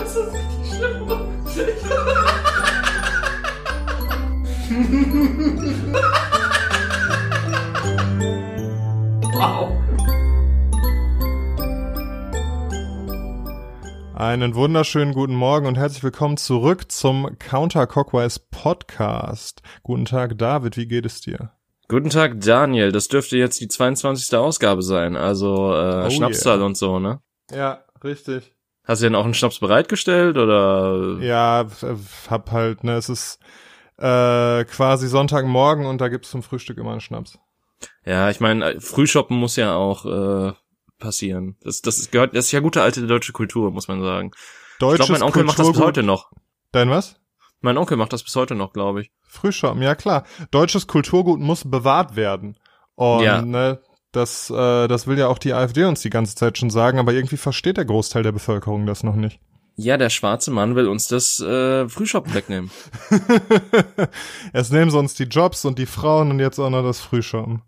Das ist richtig schlimm. wow. Einen wunderschönen guten Morgen und herzlich willkommen zurück zum Counter Cockwise Podcast. Guten Tag, David, wie geht es dir? Guten Tag, Daniel. Das dürfte jetzt die 22. Ausgabe sein, also äh, Oh Schnapszahl yeah. und so, ne? Ja, richtig. Hast du denn auch einen Schnaps bereitgestellt oder? Ja, hab halt, ne, es ist äh, quasi Sonntagmorgen und da gibt's zum Frühstück immer einen Schnaps. Ja, ich meine, Frühshoppen muss ja auch äh, passieren. Das, das ist, gehört, das ist ja gute alte deutsche Kultur, muss man sagen. Ich Deutsches glaube, mein Onkel macht das bis Kulturgut- heute noch. Dein was? Mein Onkel macht das bis heute noch, glaube ich. Frühschoppen, ja klar. Deutsches Kulturgut muss bewahrt werden. Und Ja. ne, das, äh, das will ja auch die AfD uns die ganze Zeit schon sagen, aber irgendwie versteht der Großteil der Bevölkerung das noch nicht. Ja, der schwarze Mann will uns das äh, Frühshoppen wegnehmen. Erst nehmen sie uns die Jobs und die Frauen und jetzt auch noch das Frühschoppen.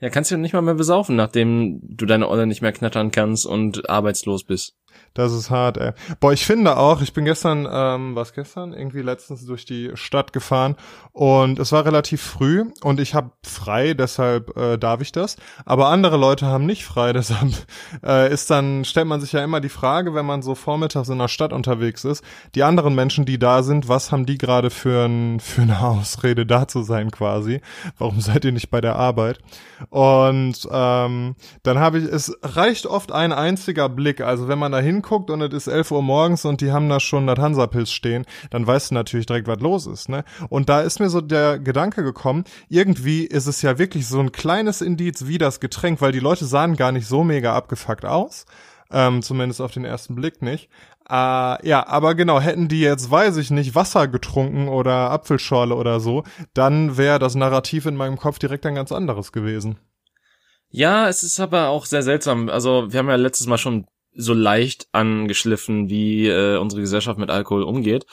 Ja, kannst du nicht mal mehr besaufen, nachdem du deine Olle nicht mehr knattern kannst und arbeitslos bist. Das ist hart, ey. Boah, ich finde auch, ich bin gestern, ähm, was gestern? Irgendwie letztens durch die Stadt gefahren und es war relativ früh und ich habe frei, deshalb äh, darf ich das. Aber andere Leute haben nicht frei, deshalb äh, ist dann, stellt man sich ja immer die Frage, wenn man so vormittags in der Stadt unterwegs ist, die anderen Menschen, die da sind, was haben die gerade für, ein, für eine Ausrede da zu sein quasi? Warum seid ihr nicht bei der Arbeit? Und ähm, dann habe ich, es reicht oft ein einziger Blick. Also wenn man da hinguckt und es ist 11 Uhr morgens und die haben da schon das Hansapilz stehen, dann weißt du natürlich direkt, was los ist. Ne? Und da ist mir so der Gedanke gekommen, irgendwie ist es ja wirklich so ein kleines Indiz wie das Getränk, weil die Leute sahen gar nicht so mega abgefuckt aus. Ähm, zumindest auf den ersten Blick nicht. Äh, ja, aber genau, hätten die jetzt, weiß ich nicht, Wasser getrunken oder Apfelschorle oder so, dann wäre das Narrativ in meinem Kopf direkt ein ganz anderes gewesen. Ja, es ist aber auch sehr seltsam. Also wir haben ja letztes Mal schon so leicht angeschliffen, wie äh, unsere Gesellschaft mit Alkohol umgeht.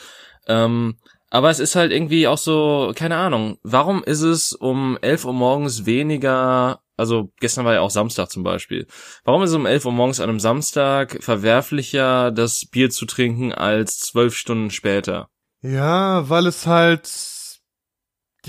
Ähm, aber es ist halt irgendwie auch so, keine Ahnung, warum ist es um 11 Uhr morgens weniger, also gestern war ja auch Samstag zum Beispiel, warum ist es um 11 Uhr morgens an einem Samstag verwerflicher, das Bier zu trinken, als zwölf Stunden später? Ja, weil es halt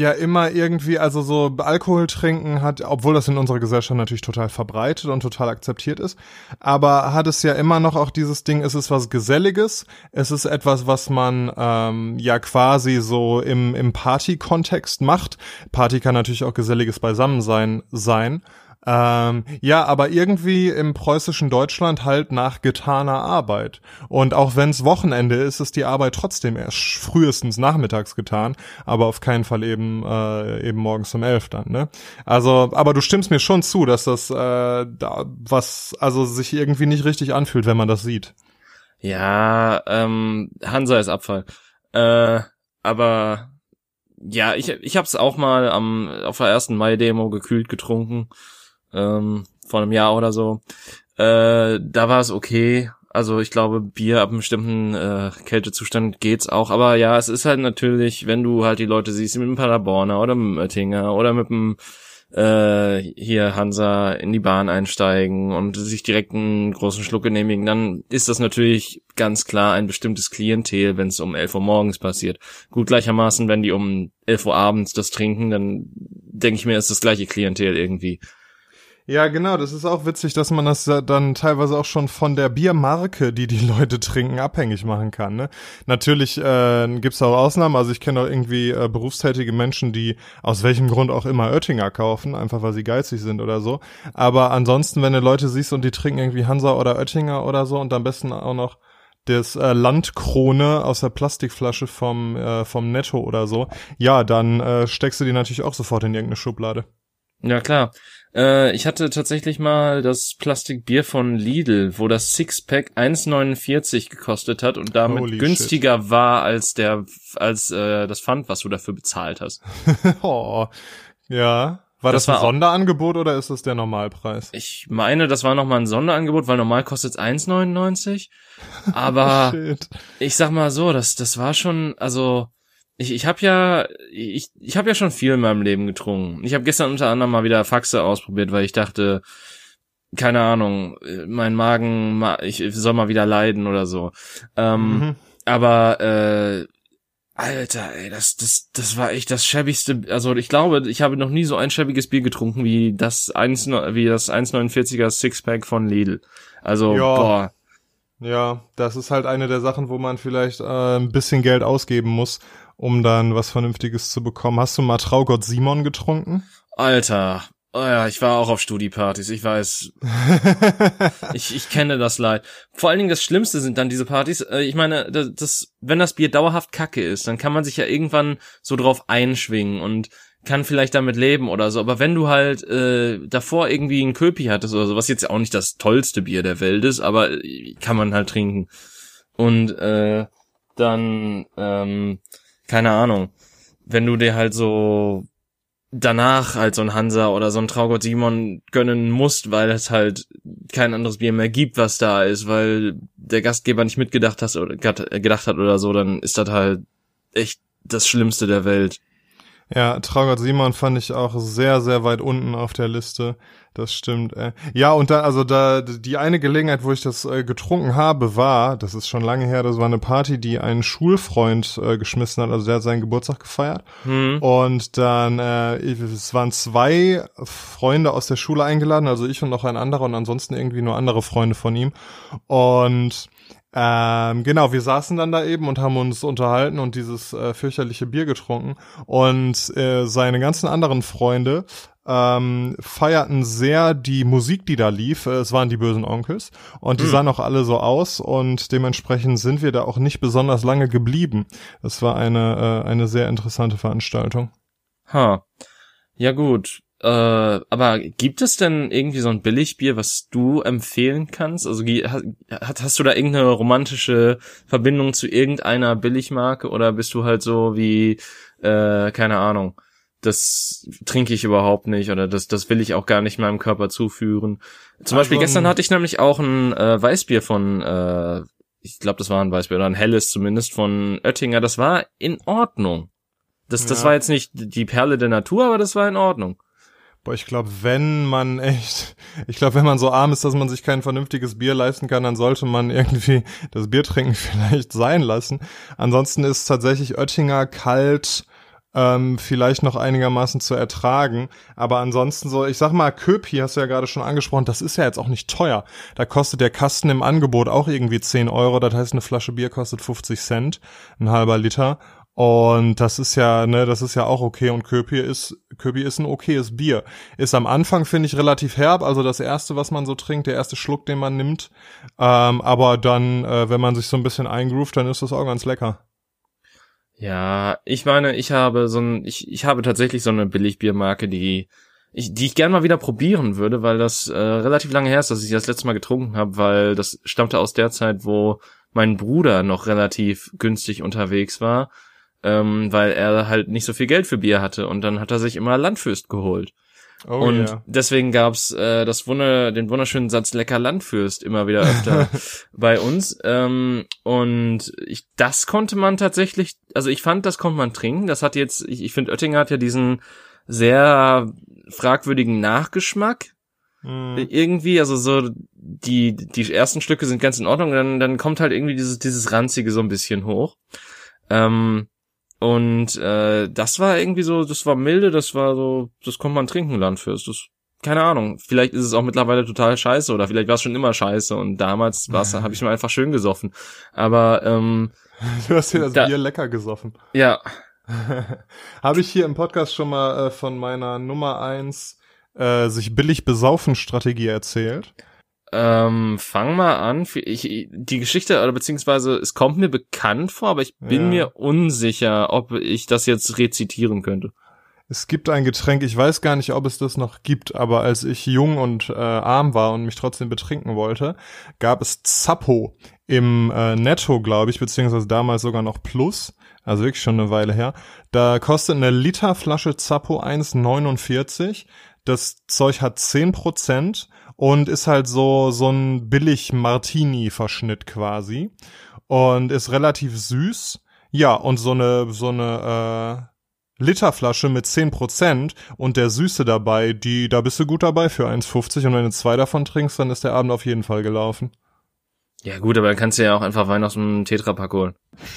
ja immer irgendwie, also so Alkohol trinken hat, obwohl das in unserer Gesellschaft natürlich total verbreitet und total akzeptiert ist, aber hat es ja immer noch auch dieses Ding, es ist was Geselliges, es ist etwas, was man ähm, ja quasi so im, im Party-Kontext macht. Party kann natürlich auch geselliges Beisammensein sein. Ähm, ja, aber irgendwie im preußischen Deutschland halt nach getaner Arbeit. Und auch wenn's Wochenende ist, ist die Arbeit trotzdem erst frühestens nachmittags getan, aber auf keinen Fall eben äh, eben morgens um elf dann. Ne? Also, aber du stimmst mir schon zu, dass das äh, da was also sich irgendwie nicht richtig anfühlt, wenn man das sieht. Ja, ähm, Hansa ist Abfall. Äh, aber ja, ich, ich hab's auch mal am, auf der ersten Mai-Demo gekühlt getrunken, ähm, vor einem Jahr oder so. Äh, da war es okay. Also ich glaube, Bier ab einem bestimmten äh, Kältezustand geht's auch. Aber ja, es ist halt natürlich, wenn du halt die Leute siehst, mit dem Paderborner oder mit dem Oettinger oder mit dem äh, hier Hansa in die Bahn einsteigen und sich direkt einen großen Schluck genehmigen, dann ist das natürlich ganz klar ein bestimmtes Klientel, wenn es um 11 Uhr morgens passiert. Gut, gleichermaßen, wenn die um 11 Uhr abends das trinken, dann denke ich mir, ist das gleiche Klientel irgendwie. Ja, genau, das ist auch witzig, dass man das dann teilweise auch schon von der Biermarke, die die Leute trinken, abhängig machen kann. Ne? Natürlich äh, gibt's auch Ausnahmen, also ich kenne auch irgendwie äh, berufstätige Menschen, die aus welchem Grund auch immer Oettinger kaufen, einfach weil sie geizig sind oder so. Aber ansonsten, wenn du Leute siehst und die trinken irgendwie Hansa oder Oettinger oder so und am besten auch noch das äh, Landkrone aus der Plastikflasche vom, äh, vom Netto oder so, ja, dann äh, steckst du die natürlich auch sofort in irgendeine Schublade. Ja, klar. Äh, ich hatte tatsächlich mal das Plastikbier von Lidl, wo das Sixpack 1,49 gekostet hat und damit Holy günstiger war als der, als äh, das Pfand, was du dafür bezahlt hast. oh, ja. War das, Das war ein Sonderangebot oder ist das der Normalpreis? Ich meine, das war nochmal ein Sonderangebot, weil normal kostet es 1,99. Aber Shit. ich sag mal so, das, das war schon, also ich, ich habe ja, ich, ich habe ja schon viel in meinem Leben getrunken. Ich habe gestern unter anderem mal wieder Faxe ausprobiert, weil ich dachte, keine Ahnung, mein Magen, ich soll mal wieder leiden oder so. Ähm, mhm. Aber äh, Alter, ey, das, das, das war echt das schäbigste. Also ich glaube, ich habe noch nie so ein schäbiges Bier getrunken wie das 1, wie das 1,49er Sixpack von Lidl. Also, ja. boah. Ja, das ist halt eine der Sachen, wo man vielleicht äh, ein bisschen Geld ausgeben muss, um dann was Vernünftiges zu bekommen. Hast du mal Traugott Simon getrunken? Alter, Oh ja, ich war auch auf Studiepartys, ich weiß. ich, ich kenne das Leid. Vor allen Dingen das Schlimmste sind dann diese Partys. Äh, ich meine, das, das, wenn das Bier dauerhaft kacke ist, dann kann man sich ja irgendwann so drauf einschwingen und kann vielleicht damit leben oder so. Aber wenn du halt äh, davor irgendwie ein Köpi hattest oder so, was jetzt auch nicht das tollste Bier der Welt ist, aber äh, kann man halt trinken. Und äh, dann, ähm, keine Ahnung, wenn du dir halt so danach halt so ein Hansa oder so ein Traugott Simon gönnen musst, weil es halt kein anderes Bier mehr gibt, was da ist, weil der Gastgeber nicht mitgedacht hat oder gedacht hat oder so, dann ist das halt echt das Schlimmste der Welt. Ja, Traugott Simon fand ich auch sehr, sehr weit unten auf der Liste. Das stimmt. Äh. Ja, und da, also da, die eine Gelegenheit, wo ich das äh, getrunken habe, war, das ist schon lange her, das war eine Party, die ein Schulfreund äh, geschmissen hat, also der hat seinen Geburtstag gefeiert. Mhm. Und dann, äh, es waren zwei Freunde aus der Schule eingeladen, also ich und noch ein anderer und ansonsten irgendwie nur andere Freunde von ihm. Und ähm, genau, wir saßen dann da eben und haben uns unterhalten und dieses äh, fürchterliche Bier getrunken. Und äh, seine ganzen anderen Freunde ähm, feierten sehr die Musik, die da lief. Äh, es waren die bösen Onkels und die mhm. sahen auch alle so aus und dementsprechend sind wir da auch nicht besonders lange geblieben. Das war eine, äh, eine sehr interessante Veranstaltung. Ha. Ja gut. Äh, aber gibt es denn irgendwie so ein Billigbier, was du empfehlen kannst? Also hast, hast du da irgendeine romantische Verbindung zu irgendeiner Billigmarke oder bist du halt so wie, äh, keine Ahnung, das trinke ich überhaupt nicht oder das, das will ich auch gar nicht meinem Körper zuführen. Zum also, Beispiel gestern hatte ich nämlich auch ein äh, Weißbier von, äh, ich glaube, das war ein Weißbier oder ein helles zumindest von Oettinger. Das war in Ordnung. Das, das ja. war jetzt nicht die Perle der Natur, aber das war in Ordnung. Boah, ich glaube, wenn man echt, ich glaube, wenn man so arm ist, dass man sich kein vernünftiges Bier leisten kann, dann sollte man irgendwie das Bier trinken vielleicht sein lassen. Ansonsten ist tatsächlich Oettinger kalt ähm, vielleicht noch einigermaßen zu ertragen. Aber ansonsten so, ich sag mal, Köpi hast du ja gerade schon angesprochen, das ist ja jetzt auch nicht teuer. Da kostet der Kasten im Angebot auch irgendwie 10 Euro. Das heißt, eine Flasche Bier kostet 50 Cent, ein halber Liter. Und das ist ja, ne, das ist ja auch okay. Und Köpi ist, Köpi ist ein okayes Bier. Ist am Anfang, finde ich, relativ herb. Also das erste, was man so trinkt, der erste Schluck, den man nimmt. Ähm, aber dann, äh, wenn man sich so ein bisschen eingroovt, dann ist das auch ganz lecker. Ja, ich meine, ich habe so ein, ich, ich habe tatsächlich so eine Billigbiermarke, die ich, die ich gern mal wieder probieren würde, weil das äh, relativ lange her ist, dass ich das letzte Mal getrunken habe, weil das stammte aus der Zeit, wo mein Bruder noch relativ günstig unterwegs war ähm, weil er halt nicht so viel Geld für Bier hatte und dann hat er sich immer Landfürst geholt. Oh, und yeah. deswegen gab's äh, das Wunder, den wunderschönen Satz lecker Landfürst immer wieder öfter bei uns. Ähm, und ich, das konnte man tatsächlich, also ich fand, das konnte man trinken. Das hat jetzt, ich, ich finde, Oettinger hat ja diesen sehr fragwürdigen Nachgeschmack. Mm. Irgendwie, also so die die ersten Stücke sind ganz in Ordnung, dann dann kommt halt irgendwie dieses dieses ranzige so ein bisschen hoch. Ähm, und äh, das war irgendwie so, das war milde, das war so, das konnte man trinken, Landfürst. Das, keine Ahnung. Vielleicht ist es auch mittlerweile total scheiße oder vielleicht war es schon immer scheiße und damals war's, habe ich mir einfach schön gesoffen. Aber ähm, du hast dir das da, Bier lecker gesoffen. Ja. habe ich hier im Podcast schon mal äh, von meiner Nummer eins äh, sich billig besaufen Strategie erzählt? Ähm, fang mal an. Ich, die Geschichte, oder beziehungsweise es kommt mir bekannt vor, aber ich bin ja. mir unsicher, ob ich das jetzt rezitieren könnte. Es gibt ein Getränk, ich weiß gar nicht, ob es das noch gibt, aber als ich jung und äh, arm war und mich trotzdem betrinken wollte, gab es Zappo im äh, Netto, glaube ich, beziehungsweise damals sogar noch Plus, also wirklich schon eine Weile her. Da kostet eine Literflasche Zappo 1,49. Das Zeug hat 10 Prozent und ist halt so so ein billig Martini Verschnitt quasi und ist relativ süß. Ja, und so eine so eine Literflasche mit 10% und der Süße dabei, die, da bist du gut dabei für 1,50 und wenn du zwei davon trinkst, dann ist der Abend auf jeden Fall gelaufen. Ja gut, aber dann kannst du ja auch einfach Wein aus dem Tetrapack holen.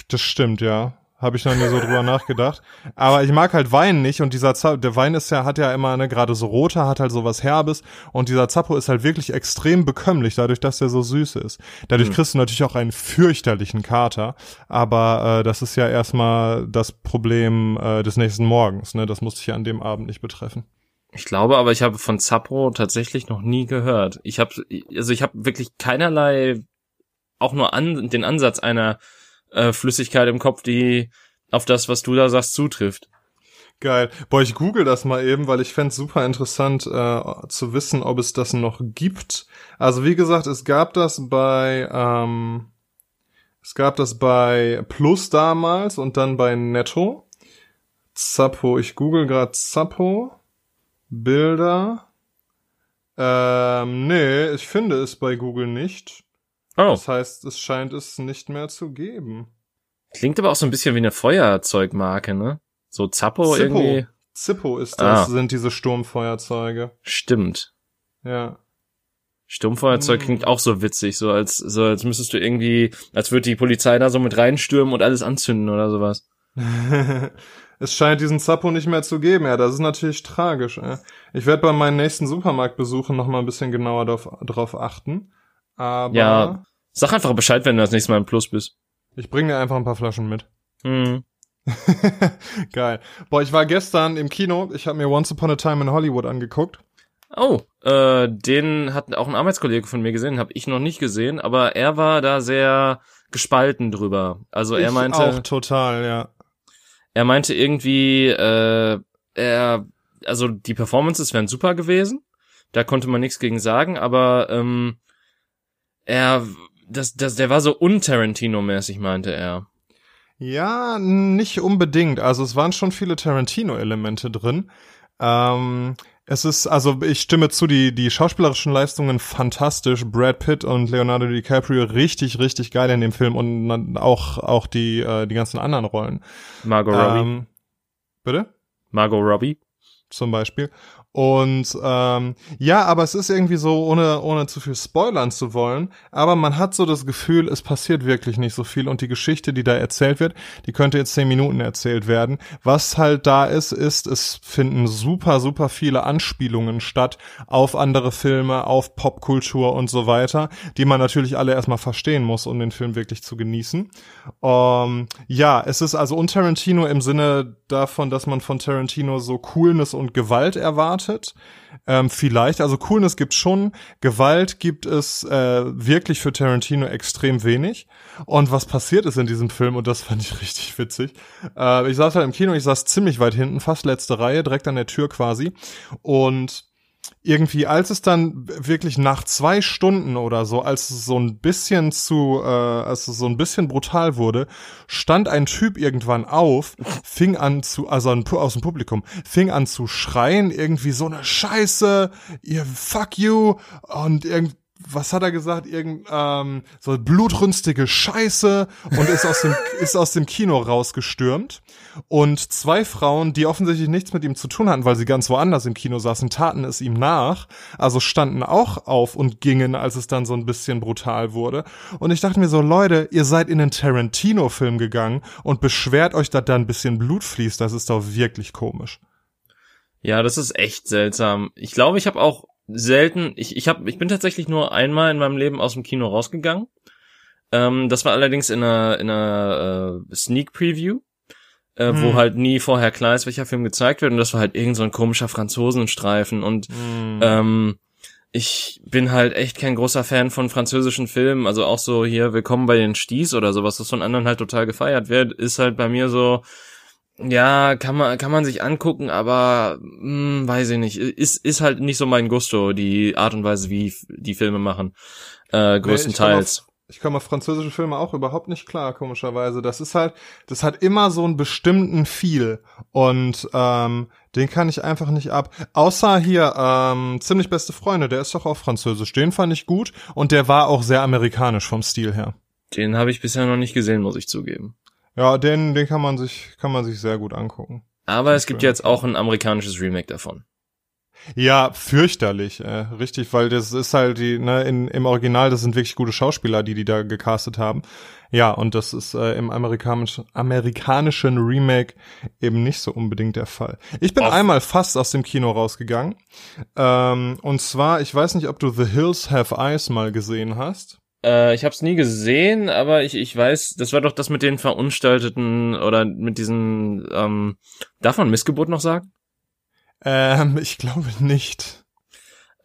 Das stimmt, ja. Habe ich noch nie so drüber nachgedacht. Aber ich mag halt Wein nicht und dieser Zappo, der Wein ist ja, hat ja immer, ne, gerade so roter, hat halt so was Herbes und dieser Zappo ist halt wirklich extrem bekömmlich, dadurch, dass der so süß ist. Dadurch hm. kriegst du natürlich auch einen fürchterlichen Kater, aber äh, das ist ja erstmal das Problem äh, des nächsten Morgens, ne? Das musste ich ja an dem Abend nicht betreffen. Ich glaube aber, ich habe von Zappo tatsächlich noch nie gehört. Ich habe, also ich habe wirklich keinerlei, auch nur an, den Ansatz einer äh, Flüssigkeit im Kopf, die auf das, was du da sagst, zutrifft. Geil. Boah, ich google das mal eben, weil ich fände super interessant äh, zu wissen, ob es das noch gibt. Also wie gesagt, es gab das bei ähm, es gab das bei Plus damals und dann bei Netto. Zappo, ich google gerade Zappo. Bilder. Ähm, nee, ich finde es bei Google nicht. Oh. Das heißt, es scheint es nicht mehr zu geben. Klingt aber auch so ein bisschen wie eine Feuerzeugmarke, ne? So Zappo Zippo. irgendwie. Zippo ist das, ah. sind diese Sturmfeuerzeuge. Stimmt. Ja. Sturmfeuerzeug hm. klingt auch so witzig, so als, so als müsstest du irgendwie, als würde die Polizei da so mit reinstürmen und alles anzünden oder sowas. es scheint diesen Zappo nicht mehr zu geben, ja, das ist natürlich tragisch. Ey. Ich werde bei meinen nächsten Supermarktbesuchen noch mal ein bisschen genauer drauf, drauf achten. Aber ja, sag einfach Bescheid, wenn du das nächste Mal im Plus bist. Ich bringe dir einfach ein paar Flaschen mit. Hm. Geil. Boah, ich war gestern im Kino. Ich habe mir Once Upon a Time in Hollywood angeguckt. Oh, äh, den hat auch ein Arbeitskollege von mir gesehen, habe ich noch nicht gesehen, aber er war da sehr gespalten drüber. Also er meinte auch total, ja. Er meinte irgendwie, äh, er, also die Performances wären super gewesen, da konnte man nichts gegen sagen, aber ähm, er, das, das, der war so un-Tarantino-mäßig, meinte er. Ja, nicht unbedingt. Also es waren schon viele Tarantino-Elemente drin. Ähm, es ist, also ich stimme zu, die, die schauspielerischen Leistungen fantastisch. Brad Pitt und Leonardo DiCaprio richtig, richtig geil in dem Film und auch, auch die, äh, die ganzen anderen Rollen. Margot Robbie. Ähm, bitte? Margot Robbie. Zum Beispiel. Und ähm, ja, aber es ist irgendwie so, ohne, ohne zu viel spoilern zu wollen, aber man hat so das Gefühl, es passiert wirklich nicht so viel und die Geschichte, die da erzählt wird, die könnte jetzt zehn Minuten erzählt werden. Was halt da ist, ist, es finden super, super viele Anspielungen statt auf andere Filme, auf Popkultur und so weiter, die man natürlich alle erstmal verstehen muss, um den Film wirklich zu genießen. Ähm, ja, es ist also un Tarantino im Sinne davon, dass man von Tarantino so Coolness und Gewalt erwartet erwartet. Ähm, vielleicht, also Coolness gibt schon, Gewalt gibt es äh, wirklich für Tarantino extrem wenig. Und was passiert ist in diesem Film, und das fand ich richtig witzig, äh, ich saß halt im Kino, ich saß ziemlich weit hinten, fast letzte Reihe, direkt an der Tür quasi. Und irgendwie, als es dann wirklich nach zwei Stunden oder so, als es so ein bisschen zu, äh, als es so ein bisschen brutal wurde, stand ein Typ irgendwann auf, fing an zu, also ein, aus dem Publikum, fing an zu schreien, irgendwie so eine Scheiße, ihr fuck you und irgendwie was hat er gesagt? Irgend ähm, so blutrünstige Scheiße und ist aus dem ist aus dem Kino rausgestürmt und zwei Frauen, die offensichtlich nichts mit ihm zu tun hatten, weil sie ganz woanders im Kino saßen, taten es ihm nach, also standen auch auf und gingen, als es dann so ein bisschen brutal wurde und ich dachte mir so, Leute, ihr seid in den Tarantino Film gegangen und beschwert euch, dass da ein bisschen Blut fließt, das ist doch wirklich komisch. Ja, das ist echt seltsam. Ich glaube, ich habe auch selten, ich, ich, hab, ich bin tatsächlich nur einmal in meinem Leben aus dem Kino rausgegangen. Ähm, das war allerdings in einer, in einer äh, Sneak Preview, äh, hm. wo halt nie vorher klar ist, welcher Film gezeigt wird. Und das war halt irgend so ein komischer Franzosenstreifen. Und hm. ähm, ich bin halt echt kein großer Fan von französischen Filmen. Also auch so hier Willkommen bei den Sties oder sowas, das von anderen halt total gefeiert wird, ist halt bei mir so, ja, kann man, kann man sich angucken, aber mh, hm, weiß ich nicht. Ist, ist halt nicht so mein Gusto, die Art und Weise, wie die Filme machen. Äh, größtenteils. Nee, ich komme auf französische Filme auch überhaupt nicht klar, komischerweise. Das ist halt, das hat immer so einen bestimmten Feel. Und ähm, den kann ich einfach nicht ab. Außer hier, ähm, ziemlich beste Freunde, der ist doch auch französisch. Den fand ich gut und der war auch sehr amerikanisch vom Stil her. Den habe ich bisher noch nicht gesehen, muss ich zugeben. Ja, den, den kann man sich, kann man sich sehr gut angucken. Aber es gibt jetzt auch ein amerikanisches Remake davon. Ja, fürchterlich, äh, richtig, weil das ist halt die, ne, in, im Original, das sind wirklich gute Schauspieler, die die da gecastet haben. Ja, und das ist äh, im amerikanischen, amerikanischen Remake eben nicht so unbedingt der Fall. Ich bin Auf einmal fast aus dem Kino rausgegangen. Ähm, und zwar, ich weiß nicht, ob du The Hills Have Eyes mal gesehen hast. Äh, ich habe es nie gesehen, aber ich, ich weiß, das war doch das mit den Verunstalteten oder mit diesen, ähm, darf man Missgeburt noch sagen? Ähm, ich glaube nicht.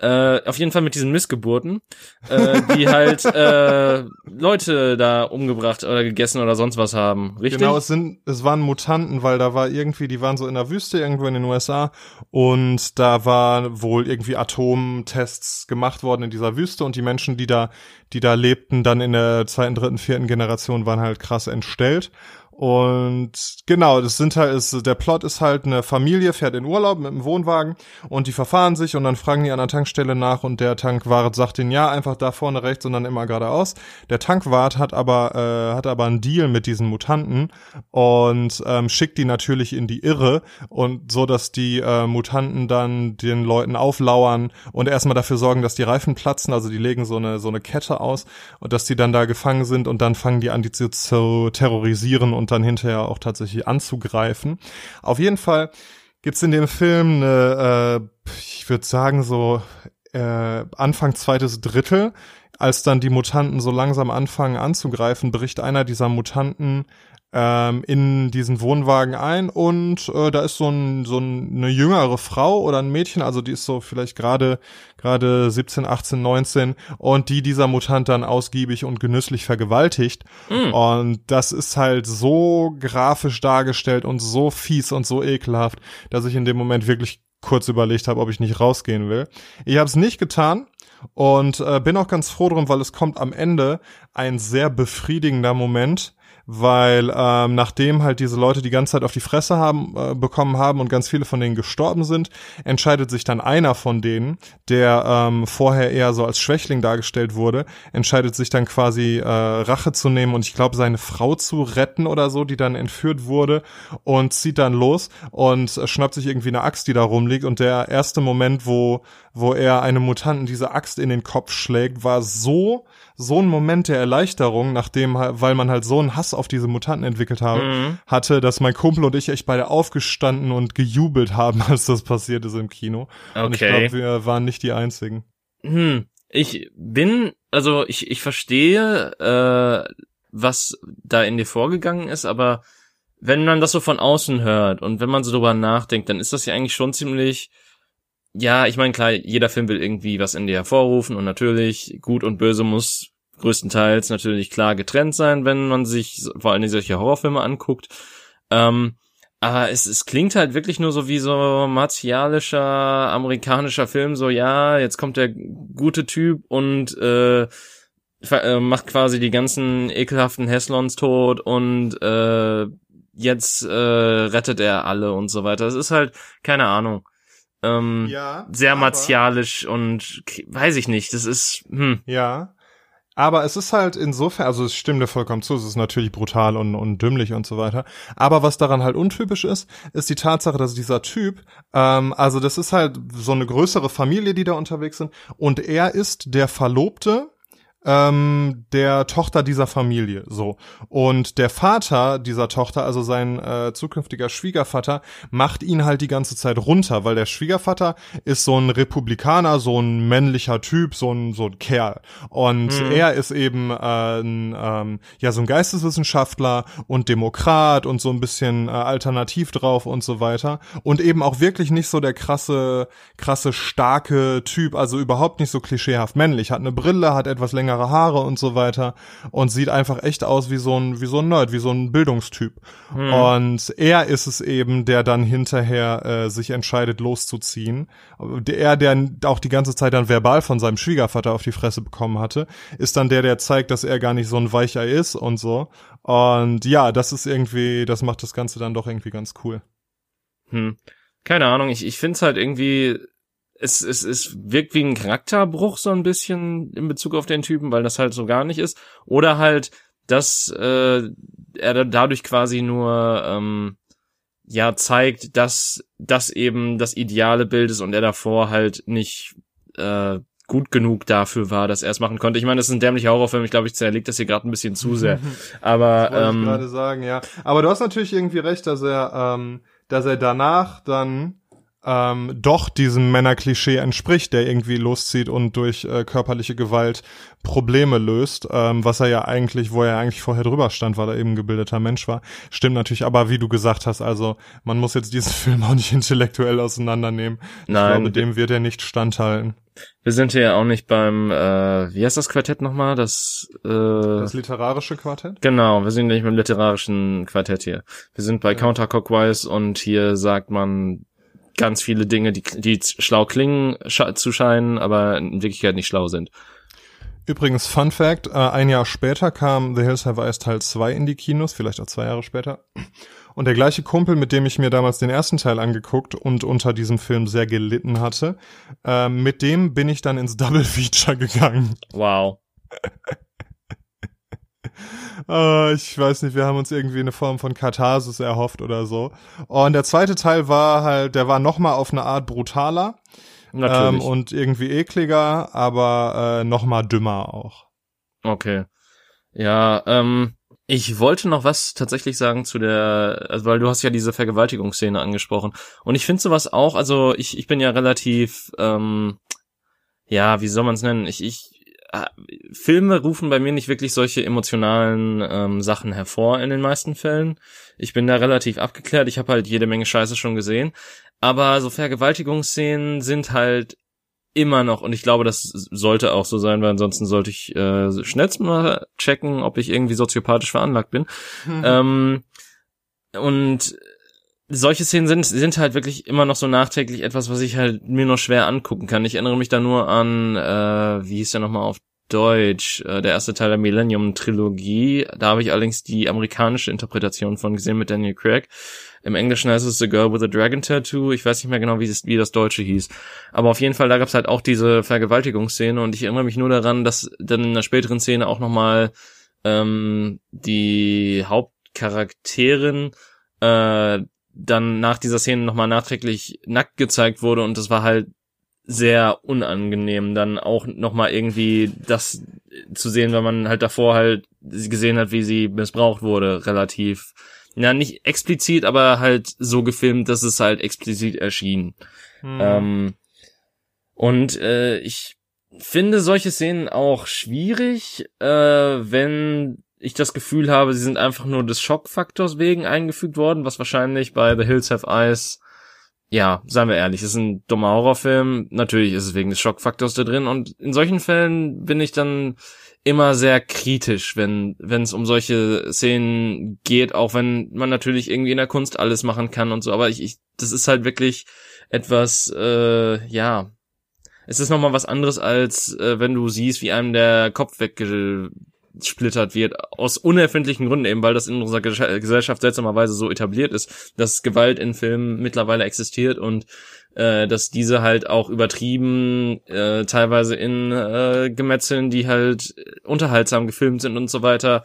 Äh, auf jeden Fall mit diesen Missgeburten, äh, die halt äh, Leute da umgebracht oder gegessen oder sonst was haben, richtig? Genau, es sind, es waren Mutanten, weil da war irgendwie, die waren so in der Wüste irgendwo in den USA und da war wohl irgendwie Atomtests gemacht worden in dieser Wüste und die Menschen, die da, die da lebten, dann in der zweiten, dritten, vierten Generation waren halt krass entstellt und genau, das sind halt, ist, der Plot ist halt, eine Familie fährt in Urlaub mit einem Wohnwagen und die verfahren sich und dann fragen die an der Tankstelle nach und der Tankwart sagt ihnen, ja, einfach da vorne rechts und dann immer geradeaus. Der Tankwart hat aber, äh, hat aber einen Deal mit diesen Mutanten und ähm, schickt die natürlich in die Irre und so, dass die äh, Mutanten dann den Leuten auflauern und erstmal dafür sorgen, dass die Reifen platzen, also die legen so eine, so eine Kette aus und dass die dann da gefangen sind und dann fangen die an, die zu, terrorisieren und dann hinterher auch tatsächlich anzugreifen. Auf jeden Fall gibt's in dem Film eine, äh, ich würde sagen so äh, Anfang zweites Drittel, als dann die Mutanten so langsam anfangen anzugreifen, bricht einer dieser Mutanten ähm, in diesen Wohnwagen ein und äh, da ist so, ein, so eine jüngere Frau oder ein Mädchen, also die ist so vielleicht gerade gerade 17, 18, 19 und die dieser Mutant dann ausgiebig und genüsslich vergewaltigt mm. und das ist halt so grafisch dargestellt und so fies und so ekelhaft, dass ich in dem Moment wirklich kurz überlegt habe, ob ich nicht rausgehen will. Ich habe es nicht getan, und äh, bin auch ganz froh drum, weil es kommt am Ende ein sehr befriedigender Moment, weil ähm, nachdem halt diese Leute die ganze Zeit auf die Fresse haben äh, bekommen haben und ganz viele von denen gestorben sind, entscheidet sich dann einer von denen, der ähm, vorher eher so als Schwächling dargestellt wurde, entscheidet sich dann quasi äh, Rache zu nehmen und ich glaube seine Frau zu retten oder so, die dann entführt wurde und zieht dann los und äh, schnappt sich irgendwie eine Axt, die da rumliegt und der erste Moment, wo wo er einem Mutanten diese Axt in den Kopf schlägt, war so so ein Moment der Erleichterung, nachdem, weil man halt so einen Hass auf diese Mutanten entwickelt habe, mhm. hatte, dass mein Kumpel und ich echt beide aufgestanden und gejubelt haben, als das passiert ist im Kino. Okay. Und ich glaube, wir waren nicht die einzigen. Hm. Ich bin, also ich, ich verstehe, äh, was da in dir vorgegangen ist, aber wenn man das so von außen hört und wenn man so drüber nachdenkt, dann ist das ja eigentlich schon ziemlich ja, ich meine, klar, jeder Film will irgendwie was in dir hervorrufen und natürlich, gut und böse muss größtenteils natürlich klar getrennt sein, wenn man sich vor allem solche Horrorfilme anguckt. Ähm, aber es, es klingt halt wirklich nur so wie so martialischer amerikanischer Film, so ja, jetzt kommt der gute Typ und äh, äh, macht quasi die ganzen ekelhaften Heslons tot und äh, jetzt äh, rettet er alle und so weiter. Es ist halt, keine Ahnung ähm, ja, sehr martialisch und weiß ich nicht, das ist, hm. Ja. Aber es ist halt insofern, also es stimmt dir vollkommen zu, es ist natürlich brutal und, und dümmlich und so weiter. Aber was daran halt untypisch ist, ist die Tatsache, dass dieser Typ, ähm, also das ist halt so eine größere Familie, die da unterwegs sind, und er ist der Verlobte ähm, der Tochter dieser Familie. So. Und der Vater dieser Tochter, also sein äh, zukünftiger Schwiegervater, macht ihn halt die ganze Zeit runter, weil der Schwiegervater ist so ein Republikaner, so ein männlicher Typ, so ein, so ein Kerl. Und mhm. er ist eben äh, ein, ähm, ja, so ein Geisteswissenschaftler und Demokrat und so ein bisschen äh, alternativ drauf und so weiter. Und eben auch wirklich nicht so der krasse, krasse, starke Typ, also überhaupt nicht so klischeehaft männlich. Hat eine Brille, hat etwas länger längere Haare und so weiter und sieht einfach echt aus wie so ein, wie so ein Nerd, wie so ein Bildungstyp. Hm. Und er ist es eben, der dann hinterher äh, sich entscheidet, loszuziehen. Er, der auch die ganze Zeit dann verbal von seinem Schwiegervater auf die Fresse bekommen hatte, ist dann der, der zeigt, dass er gar nicht so ein Weichei ist und so. Und ja, das ist irgendwie, das macht das Ganze dann doch irgendwie ganz cool. Hm. Keine Ahnung, ich, ich finde es halt irgendwie es, es, es wirkt wie ein Charakterbruch so ein bisschen in Bezug auf den Typen, weil das halt so gar nicht ist. Oder halt, dass äh, er dadurch quasi nur ähm, ja zeigt, dass das eben das ideale Bild ist und er davor halt nicht äh, gut genug dafür war, dass er es machen konnte. Ich meine, das ist ein dämlicher Horrorfilm. Ich glaube, ich zerlegt das hier gerade ein bisschen zu sehr. Aber das ähm, ich gerade sagen, ja. Aber du hast natürlich irgendwie recht, dass er, ähm, dass er danach dann ähm, doch diesem Männerklischee entspricht, der irgendwie loszieht und durch äh, körperliche Gewalt Probleme löst, ähm, was er ja eigentlich, wo er eigentlich vorher drüber stand, weil er eben gebildeter Mensch war. Stimmt natürlich, aber wie du gesagt hast, also man muss jetzt diesen Film auch nicht intellektuell auseinandernehmen. Nein. Ich glaube, dem wird er nicht standhalten. wir sind hier ja auch nicht beim, äh, wie heißt das Quartett nochmal? Das, äh, Das literarische Quartett? genau, wir sind nicht beim literarischen Quartett hier. Wir sind bei Ja. Counterclockwise und hier sagt man ganz viele Dinge, die, die schlau klingen scha zu scheinen, aber in Wirklichkeit nicht schlau sind. Übrigens, Fun Fact, äh, ein Jahr später kam The Hills Have Eyes Teil 2 in die Kinos, vielleicht auch zwei Jahre später. Und der gleiche Kumpel, mit dem ich mir damals den ersten Teil angeguckt und unter diesem Film sehr gelitten hatte, äh, mit dem bin ich dann ins Double Feature gegangen. Wow. Äh, ich weiß nicht, wir haben uns irgendwie eine Form von Katharsis erhofft oder so. Und der zweite Teil war halt, der war nochmal auf eine Art brutaler ähm, Natürlich. und irgendwie ekliger, aber äh, nochmal dümmer auch. Okay. Ja, ähm, ich wollte noch was tatsächlich sagen zu der, also weil du hast ja diese Vergewaltigungsszene angesprochen. Und ich finde sowas auch, also ich, ich bin ja relativ, ähm, ja, wie soll man es nennen? Ich, ich, Filme rufen bei mir nicht wirklich solche emotionalen ähm, Sachen hervor in den meisten Fällen. Ich bin da relativ abgeklärt. Ich habe halt jede Menge Scheiße schon gesehen. Aber so Vergewaltigungsszenen sind halt immer noch, und ich glaube, das sollte auch so sein, weil ansonsten sollte ich äh, schnellst mal checken, ob ich irgendwie soziopathisch veranlagt bin. Ähm, und solche Szenen sind, sind halt wirklich immer noch so nachträglich etwas, was ich halt mir nur schwer angucken kann. Ich erinnere mich da nur an, äh, wie hieß der nochmal auf Deutsch, äh, der erste Teil der Millennium-Trilogie. Da habe ich allerdings die amerikanische Interpretation von gesehen mit Daniel Craig. Im Englischen heißt es The Girl with a Dragon Tattoo. Ich weiß nicht mehr genau, wie das, wie das Deutsche hieß. Aber auf jeden Fall, da gab es halt auch diese Vergewaltigungsszene und ich erinnere mich nur daran, dass dann in der späteren Szene auch nochmal ähm, die Hauptcharakterin äh, dann nach dieser Szene nochmal nachträglich nackt gezeigt wurde und das war halt sehr unangenehm, dann auch nochmal irgendwie das zu sehen, wenn man halt davor halt gesehen hat, wie sie missbraucht wurde, relativ, ja, nicht explizit, aber halt so gefilmt, dass es halt explizit erschien. Hm. Ähm, und äh, ich finde solche Szenen auch schwierig, äh, wenn ich das Gefühl habe, sie sind einfach nur des Schockfaktors wegen eingefügt worden, was wahrscheinlich bei The Hills Have Eyes, ja, seien wir ehrlich, ist ein dummer Horrorfilm. Natürlich ist es wegen des Schockfaktors da drin und in solchen Fällen bin ich dann immer sehr kritisch, wenn wenn es um solche Szenen geht, auch wenn man natürlich irgendwie in der Kunst alles machen kann und so, aber ich, ich das ist halt wirklich etwas, äh, ja, es ist nochmal was anderes, als äh, wenn du siehst, wie einem der Kopf weggesplittert wird, aus unerfindlichen Gründen eben, weil das in unserer Ges- Gesellschaft seltsamerweise so etabliert ist, dass Gewalt in Filmen mittlerweile existiert und äh, dass diese halt auch übertrieben, äh, teilweise in äh, Gemetzeln, die halt unterhaltsam gefilmt sind und so weiter,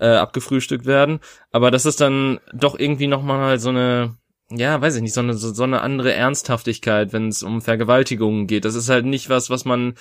äh, abgefrühstückt werden. Aber das ist dann doch irgendwie nochmal so eine ja, weiß ich nicht, so eine, so eine andere Ernsthaftigkeit, wenn es um Vergewaltigungen geht. Das ist halt nicht was, was man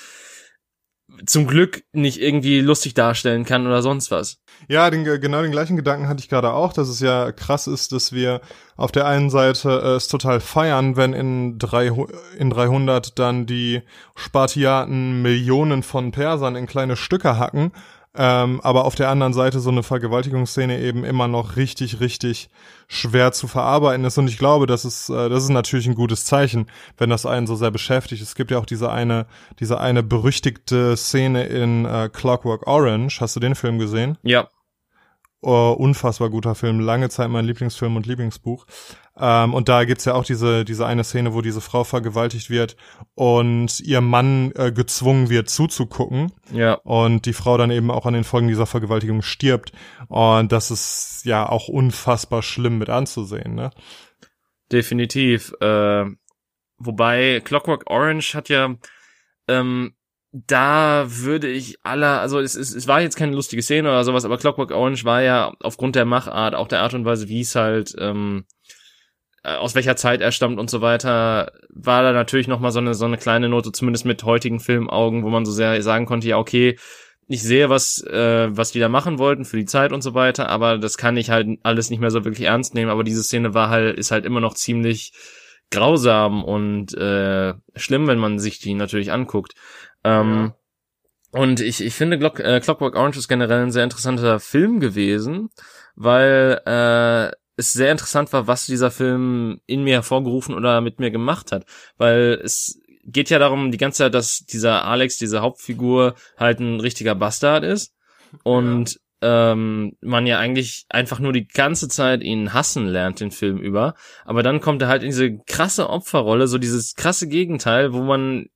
zum Glück nicht irgendwie lustig darstellen kann oder sonst was. Ja, den, genau den gleichen Gedanken hatte ich gerade auch, dass es ja krass ist, dass wir auf der einen Seite äh, es total feiern, wenn in, drei, in 300 dann die Spartiaten Millionen von Persern in kleine Stücke hacken, ähm, aber auf der anderen Seite so eine Vergewaltigungsszene eben immer noch richtig, richtig schwer zu verarbeiten ist. Und ich glaube, das ist, äh, das ist natürlich ein gutes Zeichen, wenn das einen so sehr beschäftigt. Es gibt ja auch diese eine, diese eine berüchtigte Szene in äh, Clockwork Orange. Hast du den Film gesehen? Ja, Oh, unfassbar guter Film, lange Zeit mein Lieblingsfilm und Lieblingsbuch. Ähm, und da gibt's ja auch diese, diese eine Szene, wo diese Frau vergewaltigt wird und ihr Mann äh, gezwungen wird zuzugucken ja, und die Frau dann eben auch an den Folgen dieser Vergewaltigung stirbt. Und das ist ja auch unfassbar schlimm mit anzusehen, ne? definitiv. Äh, wobei Clockwork Orange hat ja, ähm, da würde ich aller, also es, es, es war jetzt keine lustige Szene oder sowas, aber Clockwork Orange war ja aufgrund der Machart, auch der Art und Weise, wie es halt ähm, aus welcher Zeit er stammt und so weiter, war da natürlich noch mal so eine so eine kleine Note, zumindest mit heutigen Filmaugen, wo man so sehr sagen konnte, ja okay, ich sehe, was äh, was die da machen wollten für die Zeit und so weiter, aber das kann ich halt alles nicht mehr so wirklich ernst nehmen. Aber diese Szene war halt ist halt immer noch ziemlich grausam und äh, schlimm, wenn man sich die natürlich anguckt. Ähm, ja. Und ich, ich finde Glock, äh, Clockwork Orange ist generell ein sehr interessanter Film gewesen, weil äh, es sehr interessant war, was dieser Film in mir hervorgerufen oder mit mir gemacht hat. Weil es geht ja darum, die ganze Zeit, dass dieser Alex, diese Hauptfigur, halt ein richtiger Bastard ist. Und ähm, man ja eigentlich einfach nur die ganze Zeit ihn hassen lernt, den Film über. Aber dann kommt er halt in diese krasse Opferrolle, so dieses krasse Gegenteil, wo man